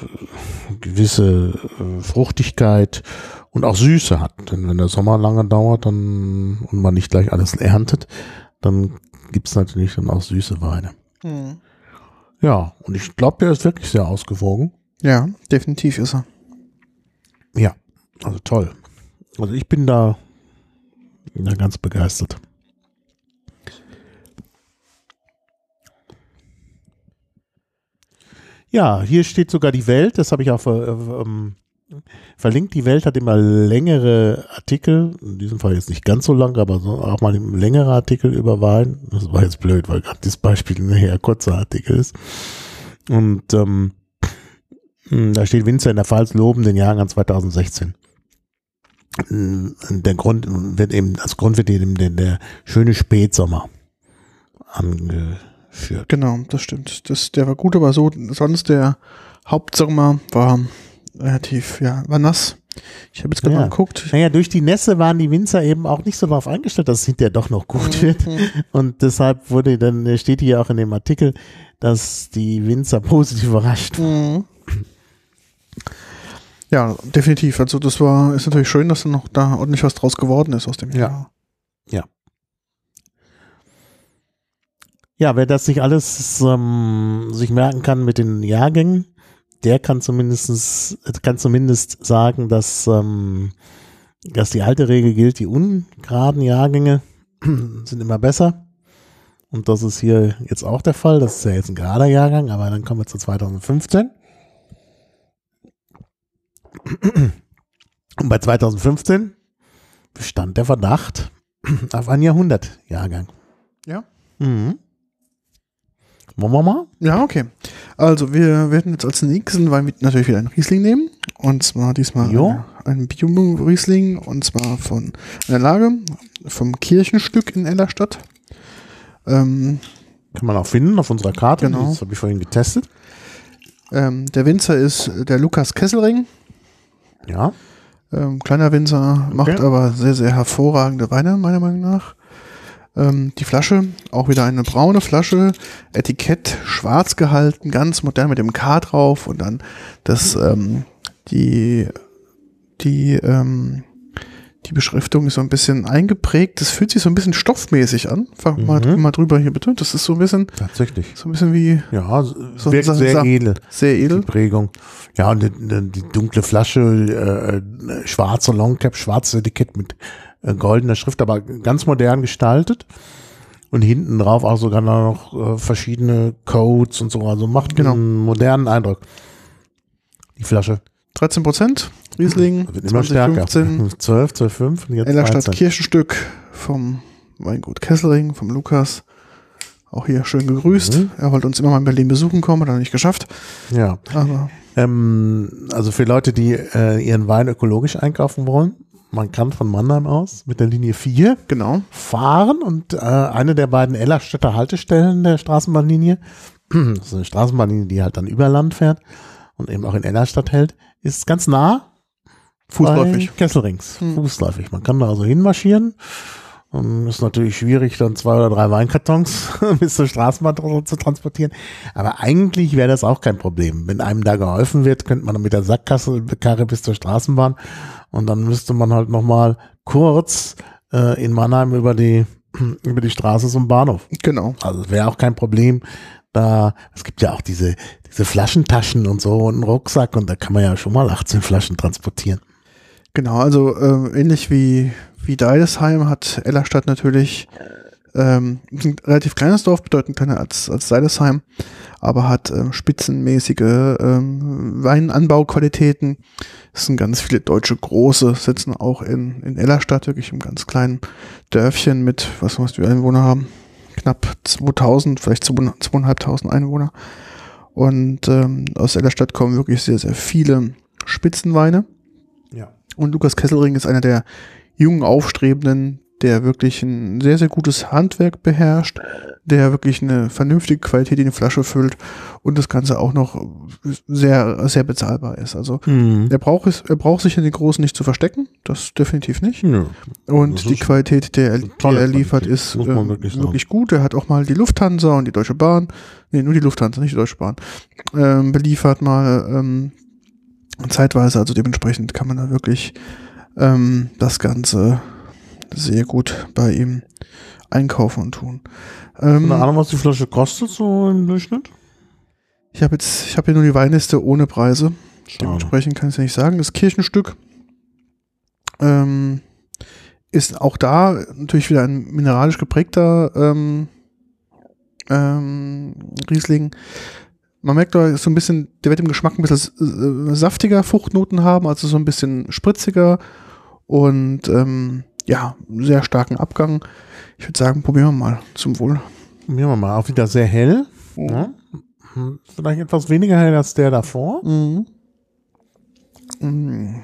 gewisse äh, Fruchtigkeit und auch Süße hat. Denn wenn der Sommer lange dauert dann und man nicht gleich alles erntet, dann gibt es natürlich dann auch süße Weine. Mhm. Ja, und ich glaube, der ist wirklich sehr ausgewogen. Ja, definitiv ist er. Ja, also toll. Also ich bin da, da ganz begeistert. Ja, hier steht sogar die Welt, das habe ich auch äh, ähm, verlinkt. Die Welt hat immer längere Artikel, in diesem Fall jetzt nicht ganz so lang, aber so auch mal längere Artikel über Wein. Das war jetzt blöd, weil gerade das Beispiel ein eher kurzer Artikel ist. Und ähm, da steht Winzer in der Pfalz loben den Jahrgang 2016. Der Grund wird eben, als Grund wird eben der, der schöne Spätsommer angeführt. Genau, das stimmt. Das, der war gut, aber so, sonst der Hauptsommer war relativ, ja, war nass. Ich habe jetzt gerade Ja. mal geguckt. Naja, durch die Nässe waren die Winzer eben auch nicht so darauf eingestellt, dass es hinterher doch noch gut wird. Und deshalb wurde dann, steht hier auch in dem Artikel, dass die Winzer positiv überrascht. Mhm. Ja, definitiv. Also das war, ist natürlich schön, dass dann noch da ordentlich was draus geworden ist aus dem Ja. Jahr. Ja, wer das nicht alles ähm, sich merken kann mit den Jahrgängen, der kann zumindest kann zumindest sagen, dass ähm, dass die alte Regel gilt, die ungeraden Jahrgänge sind immer besser. Und das ist hier jetzt auch der Fall. Das ist ja jetzt ein gerader Jahrgang, aber dann kommen wir zu 2015. Und bei 2015 bestand der Verdacht auf einen Jahrhundertjahrgang. Ja. Mhm. Wollen wir mal? Ja, okay. Also wir werden jetzt als nächsten Wein natürlich wieder einen Riesling nehmen. Und zwar diesmal Jo. einen Bio-Riesling und zwar von einer Lage vom Kirchenstück in Ellerstadt. Ähm, Kann man auch finden auf unserer Karte. Genau. Das habe ich vorhin getestet. ähm, der Winzer ist der Lukas Kesselring. Ja. Ähm, kleiner Winzer, macht aber sehr, sehr hervorragende Weine, meiner Meinung nach. Ähm, die Flasche, auch wieder eine braune Flasche, Etikett schwarz gehalten, ganz modern mit dem K drauf und dann das, ähm, die, die, ähm, die Beschriftung ist so ein bisschen eingeprägt. Das fühlt sich so ein bisschen stoffmäßig an. Fang mal, Mhm. mal drüber hier bitte. Das ist so ein bisschen, Tatsächlich. so ein bisschen wie Ja, So- wirkt sehr so- edel. sehr Die edel. Prägung. Ja, und die, die, die dunkle Flasche, äh, äh, schwarze Longcap, schwarzes Etikett mit äh, goldener Schrift, aber ganz modern gestaltet. Und hinten drauf auch sogar noch äh, verschiedene Codes und so. Also macht Genau. einen modernen Eindruck. Die Flasche 13 Prozent. Riesling, wird immer stärker. 2015. 12, 12, 5 und jetzt Ellerstadt 13. Kirchenstück vom Weingut Kesselring, vom Lukas. Auch hier schön gegrüßt. Mhm. Er wollte uns immer mal in Berlin besuchen kommen, hat er nicht geschafft. Ja. Aber Ähm, also für Leute, die äh, ihren Wein ökologisch einkaufen wollen, man kann von Mannheim aus mit der Linie 4 genau. fahren und äh, eine der beiden Ellerstädter Haltestellen der Straßenbahnlinie, das ist eine Straßenbahnlinie, die halt dann über Land fährt und eben auch in Ellerstadt hält, ist ganz nah Fußläufig. Kesselrings. Hm. Fußläufig. Man kann da also hinmarschieren. Und ist natürlich schwierig, dann zwei oder drei Weinkartons bis zur Straßenbahn zu transportieren. Aber eigentlich wäre das auch kein Problem. Wenn einem da geholfen wird, könnte man mit der Sackkasse Karre bis zur Straßenbahn und dann müsste man halt nochmal kurz äh, in Mannheim über die, über die Straße zum Bahnhof. Genau. Also es wäre auch kein Problem. Da, es gibt ja auch diese, diese Flaschentaschen und so und einen Rucksack und da kann man ja schon mal 18 Flaschen transportieren. Genau, also äh, ähnlich wie, wie Deidesheim hat Ellerstadt natürlich ähm, ein relativ kleines Dorf, bedeutend kleiner als, als Deidesheim, aber hat ähm, spitzenmäßige ähm, Weinanbauqualitäten. Es sind ganz viele deutsche Große, sitzen auch in, in Ellerstadt, wirklich im ganz kleinen Dörfchen mit, was muss die Einwohner haben? Knapp 2000, vielleicht 2500 Einwohner. Und ähm, aus Ellerstadt kommen wirklich sehr, sehr viele Spitzenweine. Und Lukas Kesselring ist einer der jungen Aufstrebenden, der wirklich ein sehr, sehr gutes Handwerk beherrscht, der wirklich eine vernünftige Qualität in die Flasche füllt und das Ganze auch noch sehr, sehr bezahlbar ist. Also Hm. er braucht es, er braucht sich in den Großen nicht zu verstecken, das definitiv nicht. Ja. Und die Qualität, der, er- die er liefert, Qualität, ist ähm, wirklich wirklich, gut. Er hat auch mal die Lufthansa und die Deutsche Bahn, nee, nur die Lufthansa, nicht die Deutsche Bahn, ähm, beliefert mal ähm, zeitweise. Also dementsprechend kann man da wirklich ähm, das Ganze sehr gut bei ihm einkaufen und tun. Ähm, Ahnung, was die Flasche kostet, so im Durchschnitt? ich habe jetzt, ich habe hier nur die Weinliste ohne Preise. Schade. Dementsprechend kann ich es ja nicht sagen. Das Kirchenstück ähm, ist auch da natürlich wieder ein mineralisch geprägter ähm, ähm, Riesling. Man merkt da so ein bisschen, der wird im Geschmack ein bisschen äh, saftiger Fruchtnoten haben, also so ein bisschen spritziger und ähm, ja, sehr starken Abgang. Ich würde sagen, probieren wir mal zum Wohl. Probieren wir mal. Auch wieder sehr hell. Ja. Hm, Vielleicht etwas weniger hell als der davor. Mhm. Mhm.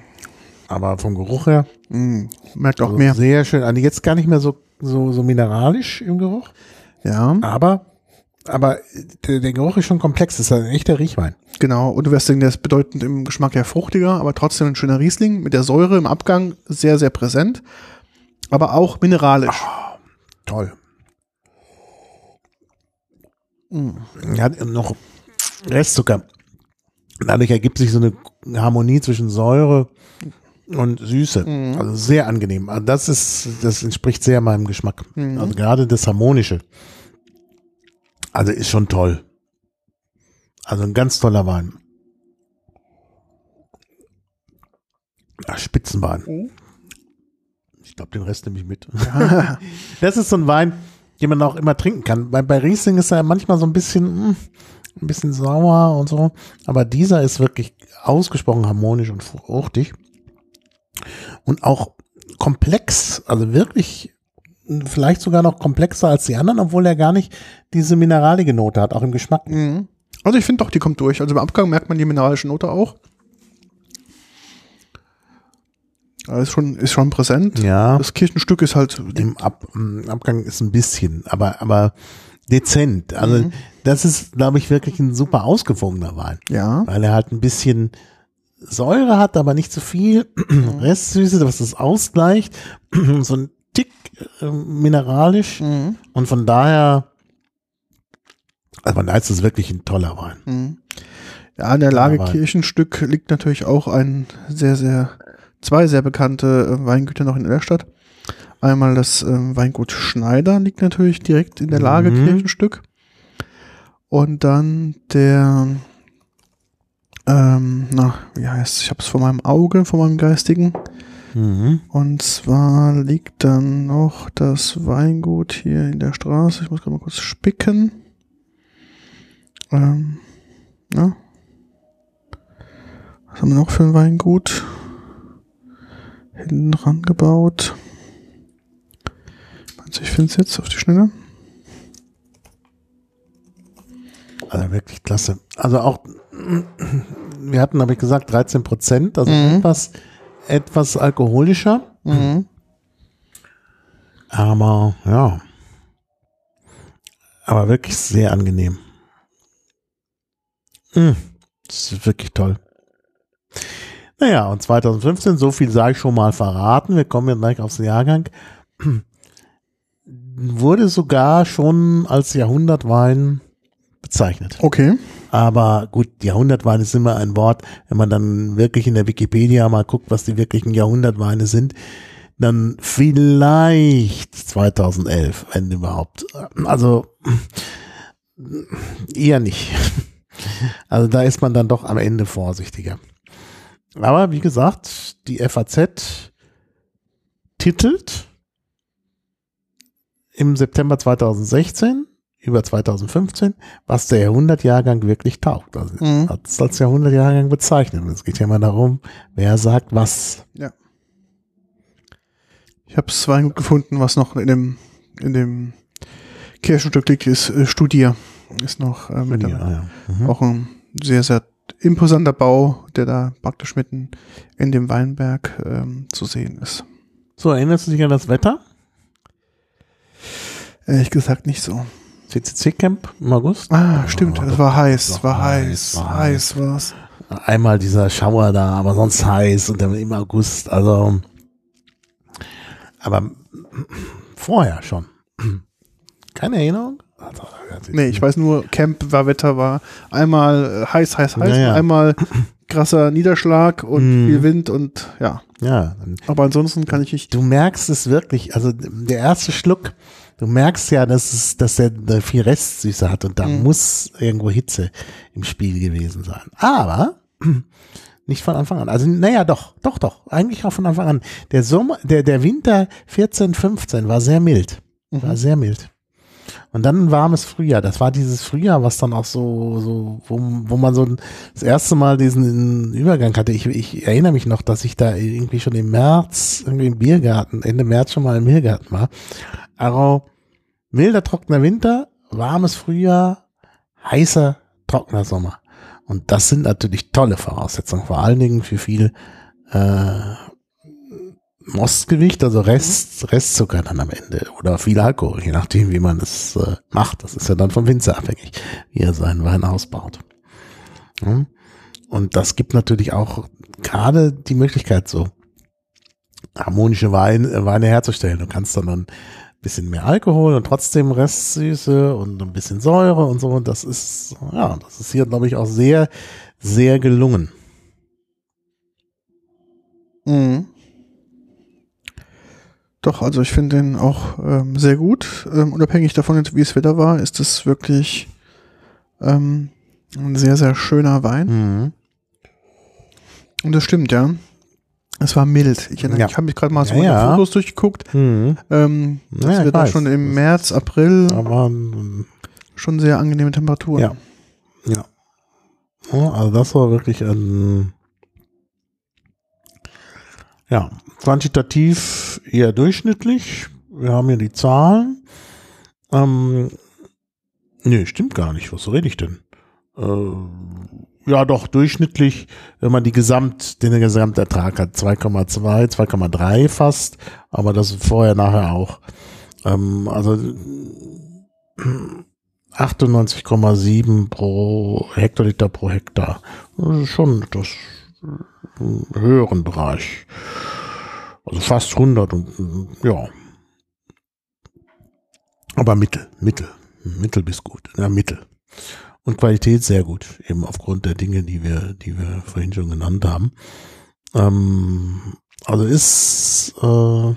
Aber vom Geruch her Mhm. Merkt auch also mehr. sehr schön. Also jetzt gar nicht mehr so, so, so mineralisch im Geruch. Ja. Aber, aber der, der Geruch ist schon komplex. Das ist ein echter Riechwein. Genau, und du wirst denken, der ist bedeutend im Geschmack ja fruchtiger, aber trotzdem ein schöner Riesling mit der Säure im Abgang sehr, sehr präsent, aber auch mineralisch. Toll. Mhm. Er hat noch Restzucker. Dadurch ergibt sich so eine Harmonie zwischen Säure und Süße. Mhm. Also sehr angenehm. Also das ist, das entspricht sehr meinem Geschmack. Mhm. Also gerade das Harmonische. Also ist schon toll. Also ein ganz toller Wein. Ach, Spitzenwein. Mhm. Ich glaube, den Rest nehme ich mit. Das ist so ein Wein, den man auch immer trinken kann. Bei, bei Riesling ist er manchmal so ein bisschen, hm, ein bisschen sauer und so. Aber dieser ist wirklich ausgesprochen harmonisch und fruchtig. Und auch komplex, also wirklich vielleicht sogar noch komplexer als die anderen, obwohl er gar nicht diese mineralige Note hat, auch im Geschmack. Mhm. Also ich finde doch, die kommt durch. Also beim Abgang merkt man die mineralische Note auch. Ist schon, ist schon präsent. Ja, Das Kirchenstück ist halt, im, Ab, im Abgang ist ein bisschen, aber, aber dezent. Also Mhm. das ist, glaube ich, wirklich ein super ausgewogener Wein. ja, weil er halt ein bisschen Säure hat, aber nicht so viel Restsüße, was das ausgleicht, so ein Tick äh, mineralisch mhm. und von daher, also von daher ist es wirklich ein toller Wein. Mhm. Ja, an der Lage Wein. Kirchenstück liegt natürlich auch ein sehr, sehr, zwei sehr bekannte äh, Weingüter noch in der Stadt. Einmal das ähm, Weingut Schneider liegt natürlich direkt in der Lage Mhm. Kirchenstück. Und dann der, ähm, na, wie heißt Ich habe es vor meinem Auge, vor meinem geistigen. Mhm. Und zwar liegt dann noch das Weingut hier in der Straße. Ich muss gerade mal kurz spicken. Ähm, na? Was haben wir noch für ein Weingut? Hinten dran gebaut. Meinst du, ich finde es jetzt auf die Schnelle? Also wirklich klasse. Also auch, wir hatten, habe ich gesagt, 13 Prozent, also Mhm. etwas, etwas alkoholischer, Mhm. aber ja, aber wirklich sehr angenehm. Mm, Das ist wirklich toll. Naja, und 2015, so viel sage ich schon mal verraten, wir kommen ja gleich aufs Jahrgang, wurde sogar schon als Jahrhundertwein bezeichnet. Okay. Aber gut, Jahrhundertwein ist immer ein Wort. Wenn man dann wirklich in der Wikipedia mal guckt, was die wirklichen Jahrhundertweine sind, dann vielleicht 2011, wenn überhaupt. Also eher nicht. Also da ist man dann doch am Ende vorsichtiger. Aber wie gesagt, die FAZ titelt im September 2016 über 2015, was der Jahrhundertjahrgang wirklich taugt. Also Mhm. hat es als Jahrhundertjahrgang bezeichnet. Es geht ja immer darum, wer sagt was. Ja. Ich habe es Weingut gefunden, was noch in dem, in dem Kirchenstück liegt, ist äh, Studier. Ist noch äh, mit dabei. Ja, ja. Mhm. Auch ein sehr, sehr imposanter Bau, der da praktisch mitten in dem Weinberg ähm, zu sehen ist. So, erinnerst du dich an das Wetter? Ehrlich gesagt nicht so. CCC-Camp im August? Ah, stimmt, Oh, es war heiß, doch war heiß, heiß, war heiß war's. Einmal dieser Schauer da, aber sonst heiß und dann im August, also aber vorher schon. Keine Erinnerung? Also, Nee, ich weiß nur, Camp war Wetter war einmal äh, heiß, heiß, heiß, Ja, einmal krasser Niederschlag und Mhm. viel Wind und ja. Ja, Aber ansonsten kann ich nicht. du merkst es wirklich, also der erste Schluck, du merkst ja, dass es, dass der, der viel Restsüße hat und da Mhm. muss irgendwo Hitze im Spiel gewesen sein. Aber nicht von Anfang an. Also naja, doch, doch, doch, eigentlich auch von Anfang an. Der Sommer, der der Winter 14, 15 war sehr mild, war Mhm. sehr mild. Und dann ein warmes Frühjahr. Das war dieses Frühjahr, was dann auch so, so, wo, wo man so das erste Mal diesen Übergang hatte. Ich, ich erinnere mich noch, dass ich da irgendwie schon im März, irgendwie im Biergarten, Ende März schon mal im Biergarten war. Also milder, trockener Winter, warmes Frühjahr, heißer, trockener Sommer. Und das sind natürlich tolle Voraussetzungen, vor allen Dingen für viel äh, Mostgewicht, also Rest, Restzucker dann am Ende oder viel Alkohol, je nachdem, wie man es äh, macht. Das ist ja dann vom Winzer abhängig, wie er seinen Wein ausbaut. Ja. Und das gibt natürlich auch gerade die Möglichkeit, so harmonische Wein, äh, Weine herzustellen. Du kannst dann ein bisschen mehr Alkohol und trotzdem Restsüße und ein bisschen Säure und so. Und das ist, ja, das ist hier, glaube ich, auch sehr, sehr gelungen. Mhm. Doch, also ich finde den auch ähm, sehr gut. Ähm, unabhängig davon, wie es Wetter war, ist es wirklich ähm, ein sehr, sehr schöner Wein. Mhm. Und das stimmt, ja. Es war mild. Ich, Ja. ich habe mich gerade mal so Ja, meine ja. Fotos durchgeguckt. Mhm. Ähm, das Ja, wird auch schon im März, April Aber ähm, schon sehr angenehme Temperaturen. Ja. Ja. Also das war wirklich ein ja, quantitativ eher durchschnittlich. Wir haben hier die Zahlen. Ähm, nee, stimmt gar nicht. Was rede ich denn? Äh, ja, doch, durchschnittlich, wenn man die Gesamt, den Gesamtertrag hat, 2,2, 2,3 fast, aber das vorher, nachher auch. Ähm, also 98,7 pro Hektoliter pro Hektar. Das ist schon das im höheren Bereich. Also fast 100 und äh, ja. Aber Mittel, Mittel, Mittel bis gut, ja Mittel. Und Qualität sehr gut, eben aufgrund der Dinge, die wir, die wir vorhin schon genannt haben. Ähm, also ist, äh,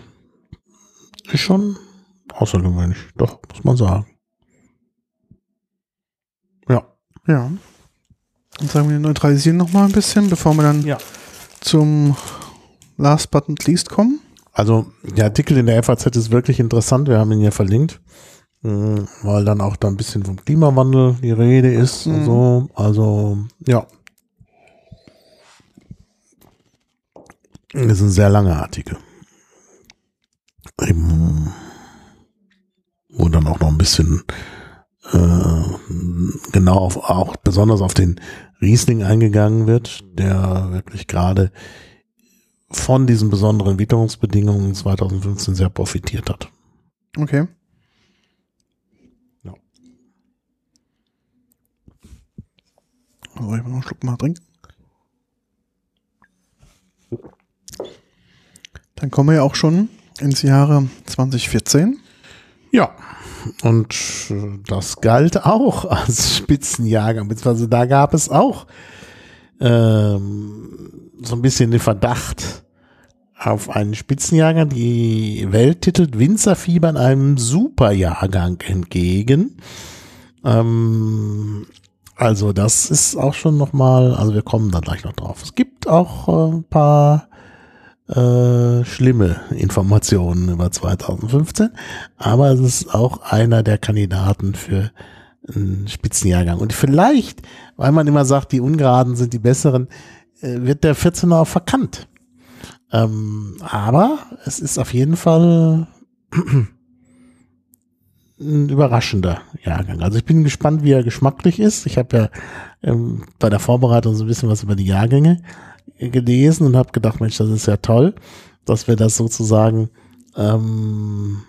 ist schon außergewöhnlich, doch, muss man sagen. Ja. Ja. Und sagen wir neutralisieren noch mal ein bisschen, bevor wir dann Ja. zum Last but not least kommen. Also der Artikel in der FAZ ist wirklich interessant, wir haben ihn hier verlinkt, weil dann auch da ein bisschen vom Klimawandel die Rede ist und Mhm. so. Also ja. Das ist ein sehr langer Artikel. Eben, wo dann auch noch ein bisschen äh, genau auf, auch besonders auf den Riesling eingegangen wird, der wirklich gerade von diesen besonderen Witterungsbedingungen 2015 sehr profitiert hat. Okay. Also ich einen Schluck mal trinken. Dann kommen wir ja auch schon ins Jahre 2014. Ja, und äh, das galt auch als Spitzenjahrgang, beziehungsweise da gab es auch ähm, so ein bisschen den Verdacht auf einen Spitzenjahrgang. Die Welt titelt Winzerfieber in einem Superjahrgang entgegen. Ähm, also das ist auch schon nochmal, also wir kommen da gleich noch drauf. Es gibt auch äh, ein paar äh, schlimme Informationen über 2015, aber es ist auch einer der Kandidaten für einen Spitzenjahrgang. Und vielleicht, weil man immer sagt, die Ungeraden sind die besseren, äh, wird der 14er auch verkannt. Ähm, aber es ist auf jeden Fall ein überraschender Jahrgang. Also ich bin gespannt, wie er geschmacklich ist. Ich habe ja ähm, bei der Vorbereitung so ein bisschen was über die Jahrgänge gelesen und habe gedacht, Mensch, das ist ja toll, dass wir das sozusagen ähm,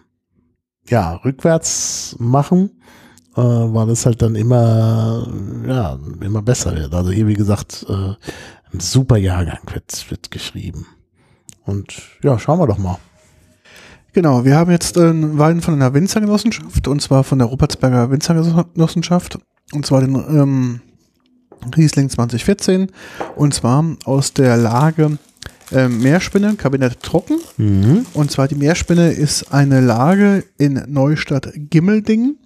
ja rückwärts machen, äh, weil es halt dann immer ja immer besser wird. Also hier wie gesagt äh, ein super Jahrgang wird wird geschrieben und ja schauen wir doch mal. Genau, wir haben jetzt äh, einen Wein von einer Winzergenossenschaft und zwar von der Rupertsberger Winzergenossenschaft und zwar den ähm, Riesling 2014 und zwar aus der Lage äh, Meerspinne, Kabinett trocken. Mhm. Und zwar die Meerspinne ist eine Lage in Neustadt Gimmelding.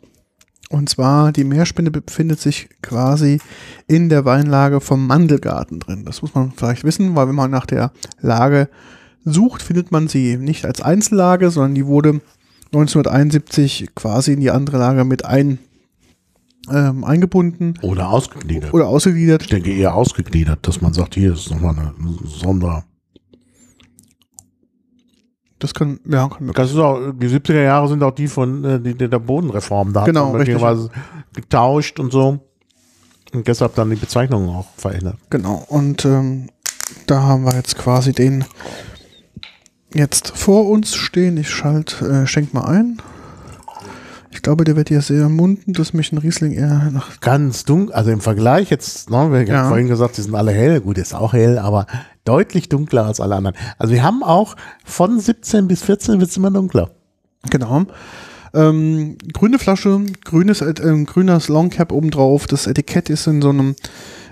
Und zwar die Meerspinne befindet sich quasi in der Weinlage vom Mandelgarten drin. Das muss man vielleicht wissen, weil wenn man nach der Lage sucht, findet man sie nicht als Einzellage, sondern die wurde 1971 quasi in die andere Lage mit ein, ähm, eingebunden Oder ausgegliedert. oder ausgegliedert. Ich denke eher ausgegliedert, dass man sagt, hier ist nochmal eine Sonder. Das kann, ja, kann möglich Das ist auch, die 70er Jahre sind auch die von äh, die, der Bodenreform. Da Genau, möglicherweise getauscht und so. Und deshalb dann die Bezeichnungen auch verändert. Genau, und ähm, da haben wir jetzt quasi den jetzt vor uns stehen. Ich schalt, äh, schenk mal ein. Ich glaube, der wird hier sehr munden, dass mich ein Riesling eher nach. Ganz dunkel, also im Vergleich jetzt, ne, wir Ja. haben vorhin gesagt, die sind alle hell, gut, ist auch hell, aber deutlich dunkler als alle anderen. Also wir haben auch von 17 bis 14 wird es immer dunkler. Genau. Ähm, grüne Flasche, grünes, äh, grünes Longcap obendrauf. Das Etikett ist in so einem,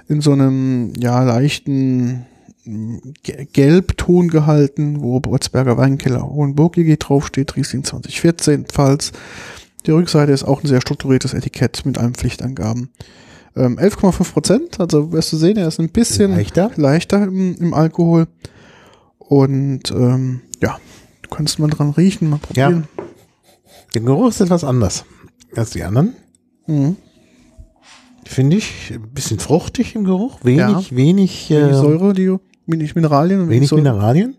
in so einem, ja, leichten Gelbton gehalten, wo Botzberger Weinkeller Hohenburg EG draufsteht, Riesling 2014, Pfalz. Die Rückseite ist auch ein sehr strukturiertes Etikett mit allen Pflichtangaben. Ähm, 11,5 Prozent, also wirst du sehen, er ist ein bisschen Leichter? leichter im, im Alkohol. Und ähm, ja, du kannst mal dran riechen, mal probieren. Der Geruch ist etwas anders als die anderen. Mhm. Finde ich ein bisschen fruchtig im Geruch, wenig, wenig, Die äh, Säure, die wenig Mineralien und wenig. Mineralien.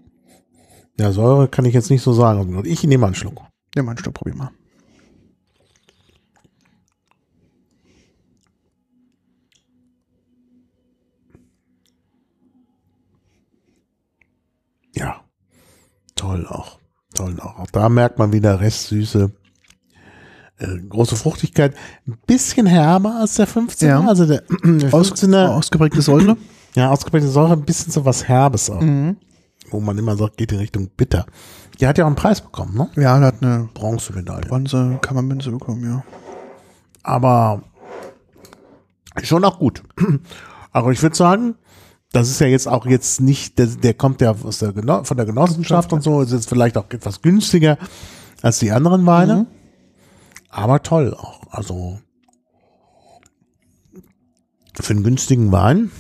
Ja, Säure kann ich jetzt nicht so sagen. Ich nehme mal einen Schluck. Ja, mein Stopp, probier mal. Ja, toll auch. Toll auch. Auch da merkt man wieder Restsüße. Äh, große Fruchtigkeit. Ein bisschen herber als der 15er. Ja. Also der, der Aus, 15er, ausgeprägte Säure. Ja, ausgeprägte Säure, ein bisschen so was Herbes auch. mhm. Wo man immer sagt, geht in Richtung bitter. Die hat ja auch einen Preis bekommen, ne? Ja, er hat eine Bronzemedaille. Bronze Kammermünze bekommen, ja. aber schon auch gut. Aber ich würde sagen, das ist ja jetzt auch jetzt nicht, der, der kommt ja aus der Geno von der Genossenschaft und so, ist jetzt vielleicht auch etwas günstiger als die anderen Weine. Mhm. Aber toll auch. Also für einen günstigen Wein.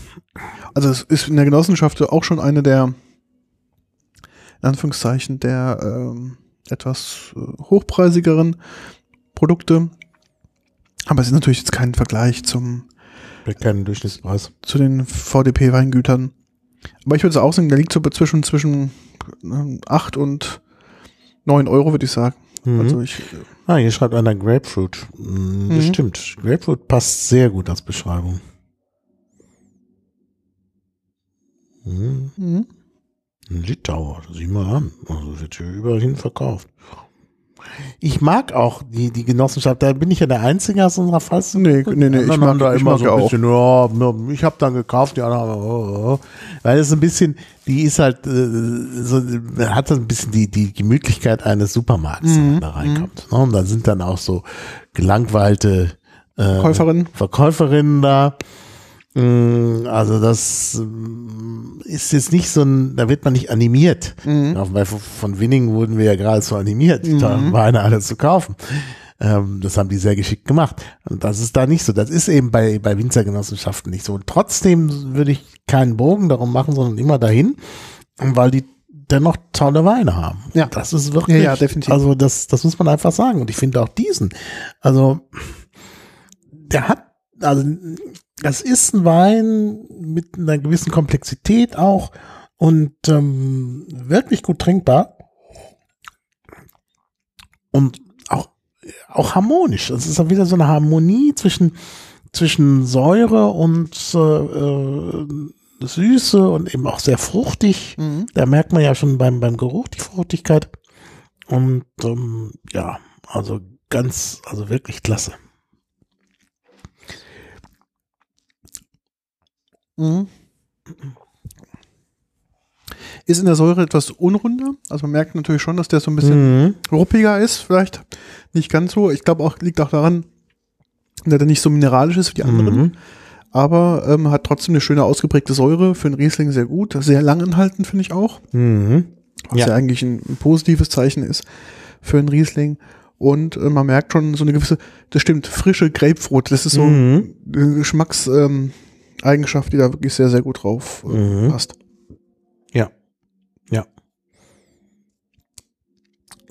Also es ist in der Genossenschaft auch schon eine der, in Anführungszeichen, der ähm, etwas äh, hochpreisigeren Produkte. Aber es ist natürlich jetzt kein Vergleich zum, keinen Durchschnittspreis. zu den VDP-Weingütern. Aber ich würde auch sagen, der liegt so zwischen, zwischen ähm, 8 und 9 Euro, würde ich sagen. Mhm. Also ich, ah, hier schreibt einer Grapefruit. Das Mhm. stimmt. Grapefruit passt sehr gut als Beschreibung. Mhm. mhm. Ein Litauer, sieh mal an. Also wird hier überall hin verkauft. Ich mag auch die, die Genossenschaft, da bin ich ja der Einzige aus unserer Pfalz. Nee, nee, nee, ich mag- da immer mag so ein bisschen, ja, ja, ich habe dann gekauft, die anderen, oh, oh, oh. weil es ein bisschen, die ist halt, äh, so, hat ein bisschen die, die Gemütlichkeit eines Supermarkts, wenn Mhm, man da reinkommt. Ne? Und da sind dann auch so gelangweilte äh, Verkäuferin. Verkäuferinnen da. Mm, Also das mm, ist jetzt nicht so ein, da wird man nicht animiert. Mhm. Ja, von- Winningen wurden wir ja geradezu animiert, die teuren Weine alle zu kaufen. Ähm, das haben die sehr geschickt gemacht. Und das ist da nicht so. Das ist eben bei, bei Winzergenossenschaften nicht so. Und trotzdem würde ich keinen Bogen darum machen, sondern immer dahin, weil die dennoch tolle Weine haben. Ja. Das ist wirklich, Ja, ja, definitiv. also das, das muss man einfach sagen. Und ich finde auch diesen, also der hat, also das ist ein Wein mit einer gewissen Komplexität auch und ähm, wirklich gut trinkbar und auch, auch harmonisch. Es ist auch wieder so eine Harmonie zwischen, zwischen Säure und äh, äh, Süße und eben auch sehr fruchtig. Mhm. Da merkt man ja schon beim, beim Geruch die Fruchtigkeit. Und ähm, ja, also ganz, also wirklich klasse. Mhm. Ist in der Säure etwas unrunder. Also man merkt natürlich schon, dass der so ein bisschen Mhm. ruppiger ist, vielleicht nicht ganz so. Ich glaube auch, liegt auch daran, dass er nicht so mineralisch ist wie die anderen. Mhm. aber ähm, hat trotzdem eine schöne ausgeprägte Säure für einen Riesling sehr gut, sehr langanhaltend finde ich auch, Mhm. was ja, Ja. eigentlich ein, ein positives Zeichen ist für einen Riesling. Und äh, man merkt schon so eine gewisse, das stimmt, frische Grapefruit, das ist so Mhm. Geschmackseigenschaft, ähm, Eigenschaft, die da wirklich sehr, sehr gut drauf äh, Mhm. passt. Ja. Ja.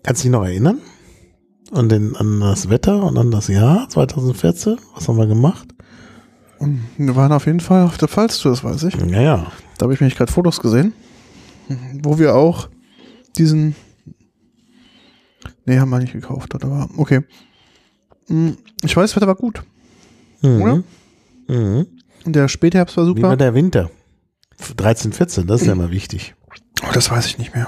Kannst du dich noch erinnern? An, den, an das Wetter und an das Jahr 2014? Was haben wir gemacht? Wir waren auf jeden Fall auf der Pfalztour, das weiß ich. Ja, ja. Da habe ich nämlich gerade Fotos gesehen, wo wir auch diesen. Nee, haben wir nicht gekauft, aber okay. Hm, Ich weiß, das Wetter war gut. Mhm. Oder? Mhm. Der Spätherbst war Wie super. war der Winter? 13, 14, das ist ja immer wichtig. Oh, das weiß ich nicht mehr.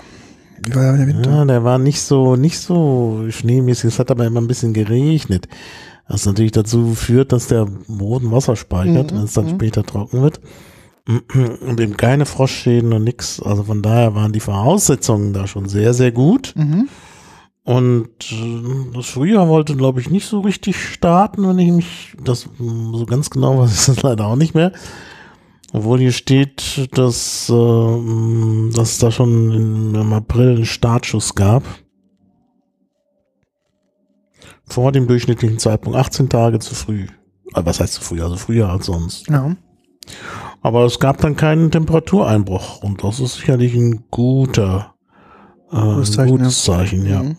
Wie war der Winter? Ja, der war nicht so, nicht so schneemäßig, es hat aber immer ein bisschen geregnet. Was natürlich dazu führt, dass der Boden Wasser speichert, Mhm, wenn es dann mhm. später trocken wird. Und eben keine Frostschäden und nix. Also von daher waren die Voraussetzungen da schon sehr, sehr gut. Mhm. Und äh, das Frühjahr wollte, glaube ich, nicht so richtig starten, wenn ich mich, das so ganz genau weiß ich das leider auch nicht mehr. Obwohl hier steht, dass, äh, dass es da schon im, im April einen Startschuss gab. Vor dem durchschnittlichen Zeitpunkt 18 Tage zu früh. Äh, was heißt zu früh? Also früher als sonst. Ja. Aber es gab dann keinen Temperatureinbruch und das ist sicherlich ein guter, äh, Gutes gutes Zeichen, Zeichen, gutes Zeichen ja. Mhm.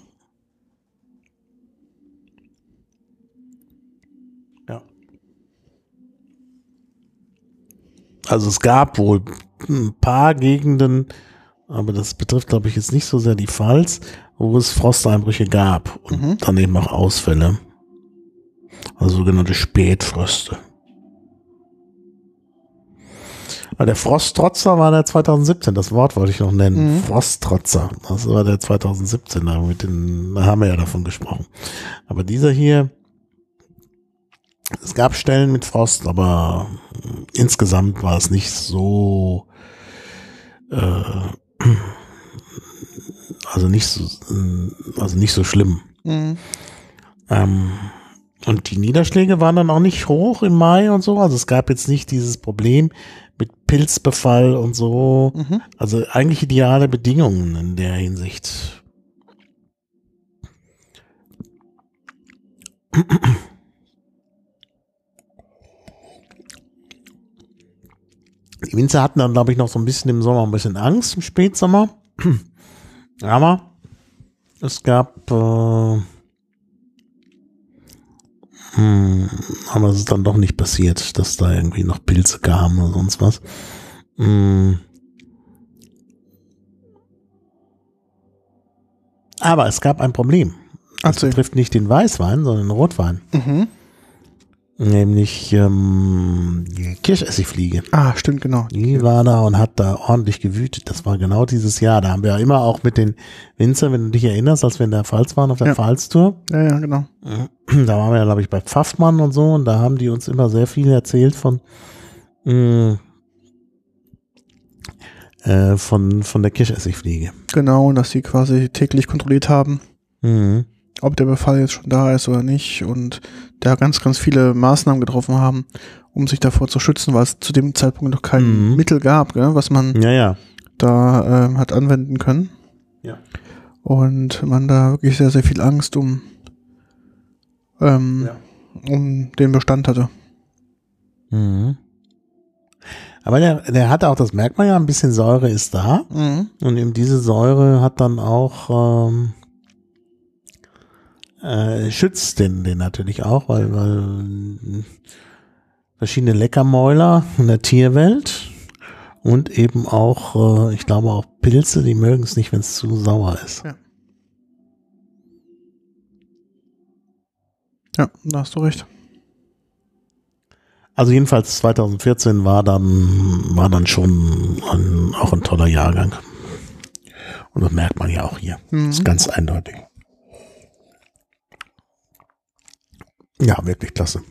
Also es gab wohl ein paar Gegenden, aber das betrifft, glaube ich, jetzt nicht so sehr die Pfalz, wo es Frosteinbrüche gab und Mhm. dann eben auch Ausfälle. Also sogenannte Spätfröste. Aber der Frosttrotzer war der 2017, das Wort wollte ich noch nennen. Mhm. Frosttrotzer, das war der 2017, da, mit den, da haben wir ja davon gesprochen. Aber dieser hier, es gab Stellen mit Frost, aber insgesamt war es nicht so, äh, also nicht so, äh, also nicht so schlimm. Mhm. Ähm, und die Niederschläge waren dann auch nicht hoch im Mai und so. Also es gab jetzt nicht dieses Problem mit Pilzbefall und so. Mhm. Also eigentlich ideale Bedingungen in der Hinsicht. Die Winzer hatten dann, glaube ich, noch so ein bisschen im Sommer ein bisschen Angst, im Spätsommer. Aber es gab, äh, hm, aber es ist dann doch nicht passiert, dass da irgendwie noch Pilze kamen oder sonst was. Hm. Aber es gab ein Problem. Das Erzähl. betrifft nicht den Weißwein, sondern den Rotwein. Mhm. Nämlich ähm, die Kirschessigfliege. Ah, stimmt, genau. Die war da und hat da ordentlich gewütet. Das war genau dieses Jahr. Da haben wir ja immer auch mit den Winzern, wenn du dich erinnerst, als wir in der Pfalz waren, auf der Ja. Pfalztour, Ja, ja, genau. da waren wir ja, glaube ich, bei Pfaffmann und so und da haben die uns immer sehr viel erzählt von mh, äh, von, von der Kirschessigfliege. Genau, und dass sie quasi täglich kontrolliert haben, Mhm. Ob der Befall jetzt schon da ist oder nicht und da ganz, ganz viele Maßnahmen getroffen haben, um sich davor zu schützen, weil es zu dem Zeitpunkt noch kein Mhm. Mittel gab, gell, was man Ja, ja. da ähm, hat anwenden können. Ja. Und man da wirklich sehr, sehr viel Angst um, ähm, um den Bestand hatte. Mhm. Aber der, der hat auch, das merkt man ja, ein bisschen Säure ist da. Mhm. Und eben diese Säure hat dann auch, ähm, äh, schützt den, den natürlich auch, weil, weil verschiedene Leckermäuler in der Tierwelt und eben auch, äh, ich glaube auch Pilze, die mögen es nicht, wenn es zu sauer ist. Ja. Ja, da hast du recht. Also jedenfalls 2014 war dann, war dann schon ein, auch ein toller Jahrgang. Und das merkt man ja auch hier. Mhm. ist ganz eindeutig. Ja, wirklich klasse.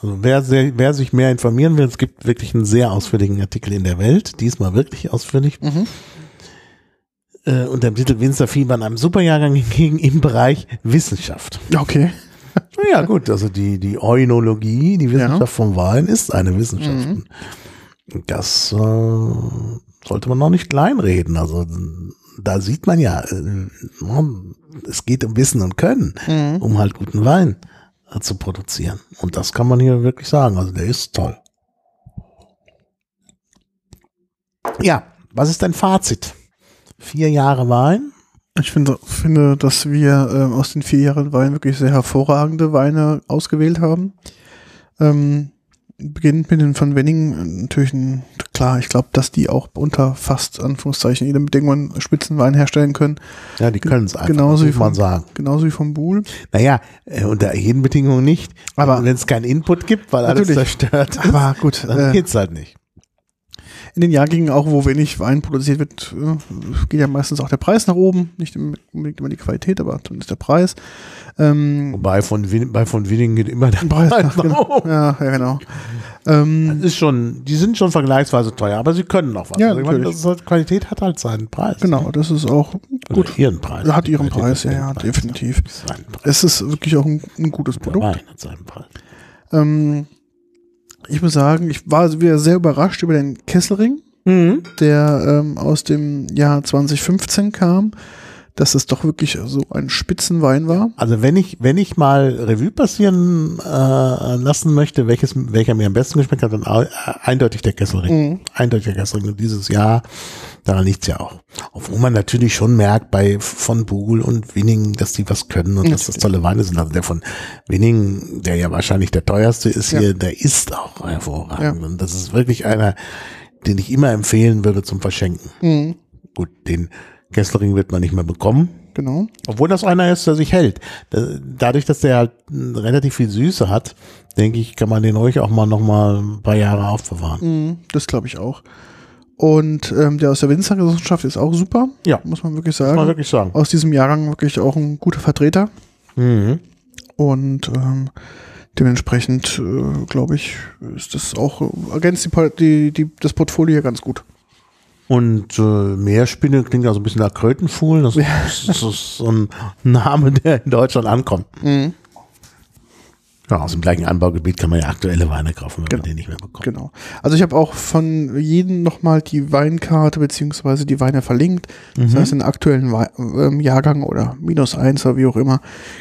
Also wer, sehr, wer sich mehr informieren will, es gibt wirklich einen sehr ausführlichen Artikel in der Welt, diesmal wirklich ausführlich. Mhm. äh, unter dem Titel Winzerfieber einem Superjahrgang hingegen im Bereich Wissenschaft. Okay. Ja gut, also die, die Eunologie, die Wissenschaft ja. vom Wein ist eine Wissenschaft. Mhm. Das äh, sollte man noch nicht kleinreden. Also da sieht man ja, äh, es geht um Wissen und Können, mhm. um halt guten Wein äh, zu produzieren. Und das kann man hier wirklich sagen. Also der ist toll. Ja, was ist dein Fazit? Vier Jahre Wein? Ich finde, finde dass wir äh, aus den vier Jahren Wein wirklich sehr hervorragende Weine ausgewählt haben. Ähm, beginnt mit den von Wenningen natürlich ein, klar, ich glaube, dass die auch unter fast Anführungszeichen jedem Bedingungen Spitzenwein herstellen können. Ja, die können es einfach, genauso wie von, man sagen. Genauso wie vom Buhl. Naja, äh, unter jeden Bedingungen nicht. Aber wenn es keinen Input gibt, weil alles zerstört ist, aber gut, dann äh, geht's halt nicht in den Jahrgängen auch, wo wenig Wein produziert wird, äh, geht ja meistens auch der Preis nach oben. Nicht unbedingt immer die Qualität, aber zumindest der Preis. Ähm, Wobei von, Win bei von Winning geht immer der Preis, Preis nach genau. oben. Ja, ja, genau. Ähm, ist schon, die sind schon vergleichsweise teuer, aber sie können noch was. Ja, also meine, halt, Qualität hat halt seinen Preis. Genau, das ist auch gut. Oder ihren Preis. Hat ihren Preis, ja, ja, definitiv. Es ist wirklich auch ein, ein gutes Produkt. Der Wein hat seinen Preis. Ähm, ich muss sagen, ich war wieder sehr überrascht über den Kesselring, mhm. der ähm, aus dem Jahr 2015 kam, dass es doch wirklich so ein Spitzenwein war. Also wenn ich, wenn ich mal Revue passieren äh, lassen möchte, welches, welcher mir am besten geschmeckt hat, dann eindeutig der Kesselring. Mhm. Eindeutig der Kesselring. Und dieses Jahr, daran liegt's ja auch. Obwohl man natürlich schon merkt bei von Bugel und Winning, dass die was können und mhm. dass das tolle Weine sind. Also der von Winning, der ja wahrscheinlich der teuerste ist ja. hier, der ist auch hervorragend. Ja. Und das ist wirklich einer, den ich immer empfehlen würde zum Verschenken. Mhm. Gut, den Kesslering wird man nicht mehr bekommen. Genau. Obwohl das einer ist, der sich hält. Dadurch, dass der halt relativ viel Süße hat, denke ich, kann man den ruhig auch mal noch mal ein paar Jahre aufbewahren. Mhm, das glaube ich auch. Und ähm, der aus der Winzergenossenschaft ist auch super. Ja. Muss man wirklich sagen. Muss man wirklich sagen. Aus diesem Jahrgang wirklich auch ein guter Vertreter. Mhm. Und ähm, dementsprechend, äh, glaube ich, ist das auch, ergänzt die, die, die, das Portfolio ganz gut. Und äh, Meerspinne klingt ja so ein bisschen nach Krötenfuhl. Das, das ist so ein Name, der in Deutschland ankommt. Mhm. Ja, aus dem gleichen Anbaugebiet kann man ja aktuelle Weine kaufen, wenn genau. man den nicht mehr bekommt. Genau. Also ich habe auch von jedem nochmal die Weinkarte beziehungsweise die Weine verlinkt. Das mhm. heißt, in aktuellen We ähm, Jahrgang oder minus eins oder wie auch immer,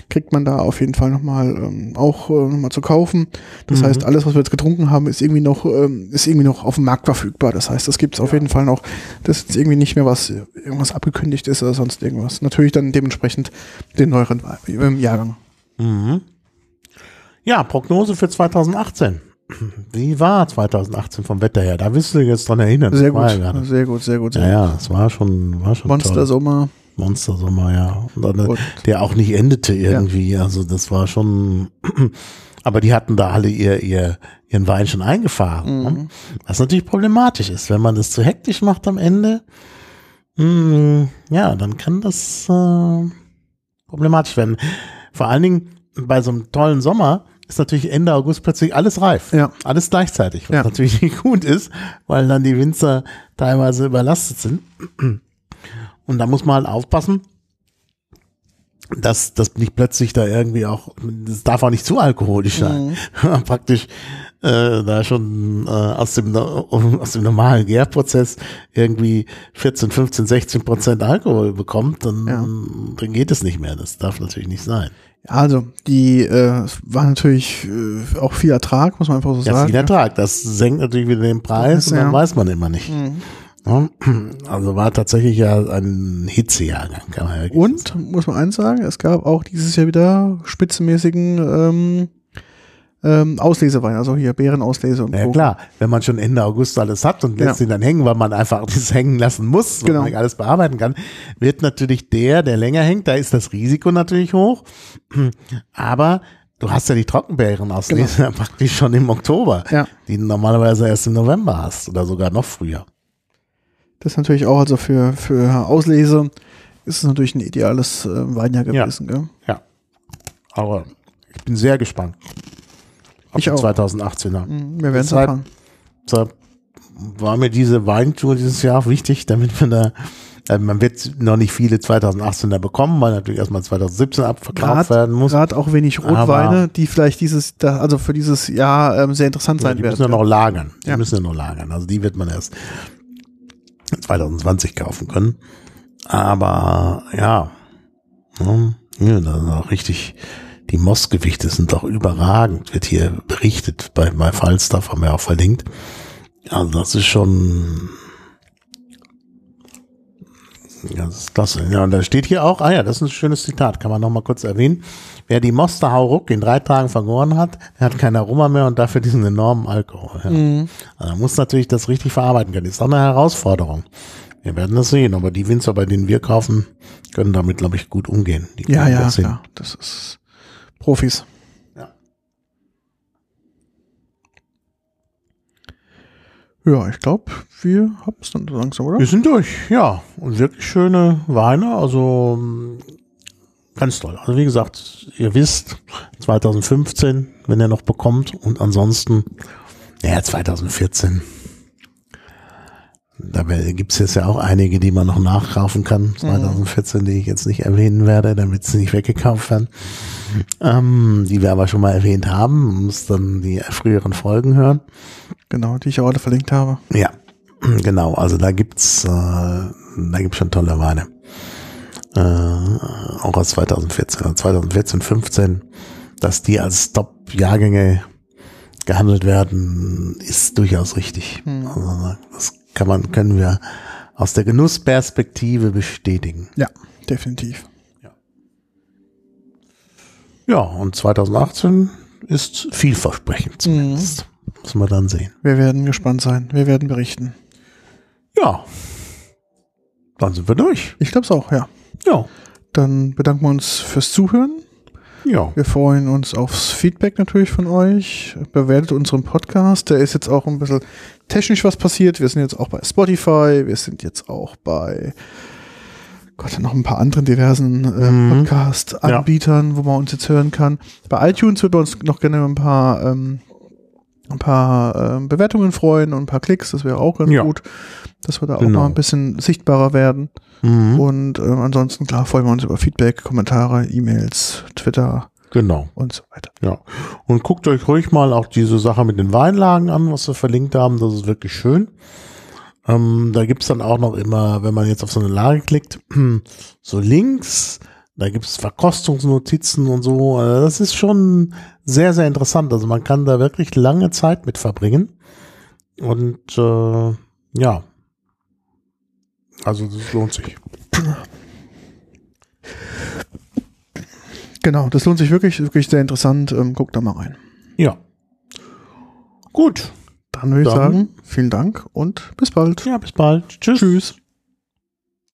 kriegt man da auf jeden Fall nochmal ähm, auch äh, nochmal zu kaufen. Das mhm. heißt, alles, was wir jetzt getrunken haben, ist irgendwie noch, ähm, ist irgendwie noch auf dem Markt verfügbar. Das heißt, das gibt es ja. auf jeden Fall noch. Das ist irgendwie nicht mehr was, irgendwas abgekündigt ist oder sonst irgendwas. Natürlich dann dementsprechend den neueren Jahrgang. Mhm. Ja, Prognose für 2018. Wie war 2018 vom Wetter her? Da wirst du dich jetzt dran erinnern. Sehr gut, ja sehr gut, sehr gut, sehr ja, Ja, es war schon, war schon Monster toll. Sommer. Monster Sommer, ja. Und dann, Und, der auch nicht endete irgendwie. Ja. Also das war schon, aber die hatten da alle ihr, ihr, ihren Wein schon eingefahren. Ne? Mhm. Was natürlich problematisch ist, wenn man das zu hektisch macht am Ende. Mh, hm, ja, dann kann das äh, problematisch werden. Vor allen Dingen bei so einem tollen Sommer ist natürlich Ende August plötzlich alles reif. Ja. Alles gleichzeitig, was ja. natürlich nicht gut ist, weil dann die Winzer teilweise überlastet sind. Und da muss man halt aufpassen, dass das nicht plötzlich da irgendwie auch, das darf auch nicht zu alkoholisch sein. Mhm. Praktisch äh, da schon äh, aus, dem, aus dem normalen Gärprozess irgendwie 14, 15, 16 Prozent Alkohol bekommt, dann, ja. dann geht es nicht mehr. Das darf natürlich nicht sein. Also, die äh, war natürlich äh, auch viel Ertrag, muss man einfach so ja, sagen. Viel Ertrag, das senkt natürlich wieder den Preis das, und dann ja. weiß man immer nicht. Mhm. Also war tatsächlich ja ein Hitzejahrgang, kann man ja Und, sagen. muss man eins sagen, es gab auch dieses Jahr wieder spitzenmäßigen ähm, ähm, Auslesewein, also hier Beerenauslese und Ja klar, wenn man schon Ende August alles hat und lässt ja. ihn dann hängen, weil man einfach das hängen lassen muss, weil genau. man alles bearbeiten kann, wird natürlich der, der länger hängt, da ist das Risiko natürlich hoch. Aber du hast ja die Trockenbeerenauslese genau. praktisch schon im Oktober, ja. die du normalerweise erst im November hast oder sogar noch früher. Das ist natürlich auch, also für, für Auslese ist es natürlich ein ideales äh, Weinjahr gewesen. Ja. Gell? ja, aber ich bin sehr gespannt ich auch. 2018er. Mhm, wir werden es erfahren. Deshalb war mir diese Weintour dieses Jahr auch wichtig, damit wir da Äh, man wird noch nicht viele 2018er bekommen, weil natürlich erstmal 2017 abverkauft werden muss. Gerade auch wenig Rotweine, Aber- die vielleicht dieses, also für dieses Jahr ähm, sehr interessant sein die werden. müssen ja noch lagern. Die Ja. müssen ja noch lagern. Also die wird man erst 2020 kaufen können. Aber ja, ne, ja das ist auch richtig. Die Mossgewichte sind doch überragend, wird hier berichtet bei, bei Falstaff, haben wir auch verlinkt. Also das ist schon, ja, das ist klasse. Ja, und da steht hier auch, ah ja, das ist ein schönes Zitat, kann man noch mal kurz erwähnen. Wer die Moster Hauruck in drei Tagen vergoren hat, der hat kein Aroma mehr und dafür diesen enormen Alkohol. Ja. Mhm. Also man muss natürlich das richtig verarbeiten können. Ist auch eine Herausforderung. Wir werden das sehen, aber die Winzer, bei denen wir kaufen, können damit, glaube ich, gut umgehen. Die Ja, ja, das klar. Das ist Profis. Ja. Ja, ich glaube, wir haben es dann so langsam, oder? Wir sind durch, ja. Und wirklich schöne Weine, also mh, ganz toll. Also wie gesagt, ihr wisst, 2015, wenn ihr noch bekommt und ansonsten, ja, 2014. Da gibt es jetzt ja auch einige, die man noch nachkaufen kann, 2014, die ich jetzt nicht erwähnen werde, damit sie nicht weggekauft werden. Ähm, die wir aber schon mal erwähnt haben, man muss dann die früheren Folgen hören. Genau, die ich auch alle verlinkt habe. Ja, genau. Also da gibt's, äh, da gibt's schon tolle Weine. Äh, auch aus 2014, also 2014, 15, dass die als Top-Jahrgänge gehandelt werden, ist durchaus richtig. Also das kann man, können wir aus der Genussperspektive bestätigen. Ja, definitiv. Ja, und 2018 ist vielversprechend zumindest. Muss man dann sehen. Wir werden gespannt sein. Wir werden berichten. Ja. Dann sind wir durch. Ich glaube es auch, ja. Ja. Dann bedanken wir uns fürs Zuhören. Ja. Wir freuen uns aufs Feedback natürlich von euch. Bewertet unseren Podcast. Da ist jetzt auch ein bisschen technisch was passiert. Wir sind jetzt auch bei Spotify. Wir sind jetzt auch bei Gott, noch ein paar anderen diversen äh, Mhm. Podcast-Anbietern, wo man uns jetzt hören kann. Bei iTunes würden wir uns noch gerne ein paar, ähm, ein paar ähm, Bewertungen freuen und ein paar Klicks. Das wäre auch ganz Ja. gut, dass wir da auch Genau. mal ein bisschen sichtbarer werden. Mhm. Und ähm, ansonsten, klar, freuen wir uns über Feedback, Kommentare, E-Mails, Twitter Genau. und so weiter. Ja. Und guckt euch ruhig mal auch diese Sache mit den Weinlagen an, was wir verlinkt haben. Das ist wirklich schön. Ähm, da gibt's dann auch noch immer, wenn man jetzt auf so eine Lage klickt, so links, da gibt's Verkostungsnotizen und so. Also Das ist schon sehr, sehr interessant. Also man kann da wirklich lange Zeit mit verbringen. Und äh, ja. Also das lohnt sich. Genau, das lohnt sich wirklich, wirklich sehr interessant. Ähm, guckt da mal rein. Ja. Gut. Dann würde ich sagen, vielen Dank und bis bald. Ja, bis bald. Tschüss. Tschüss.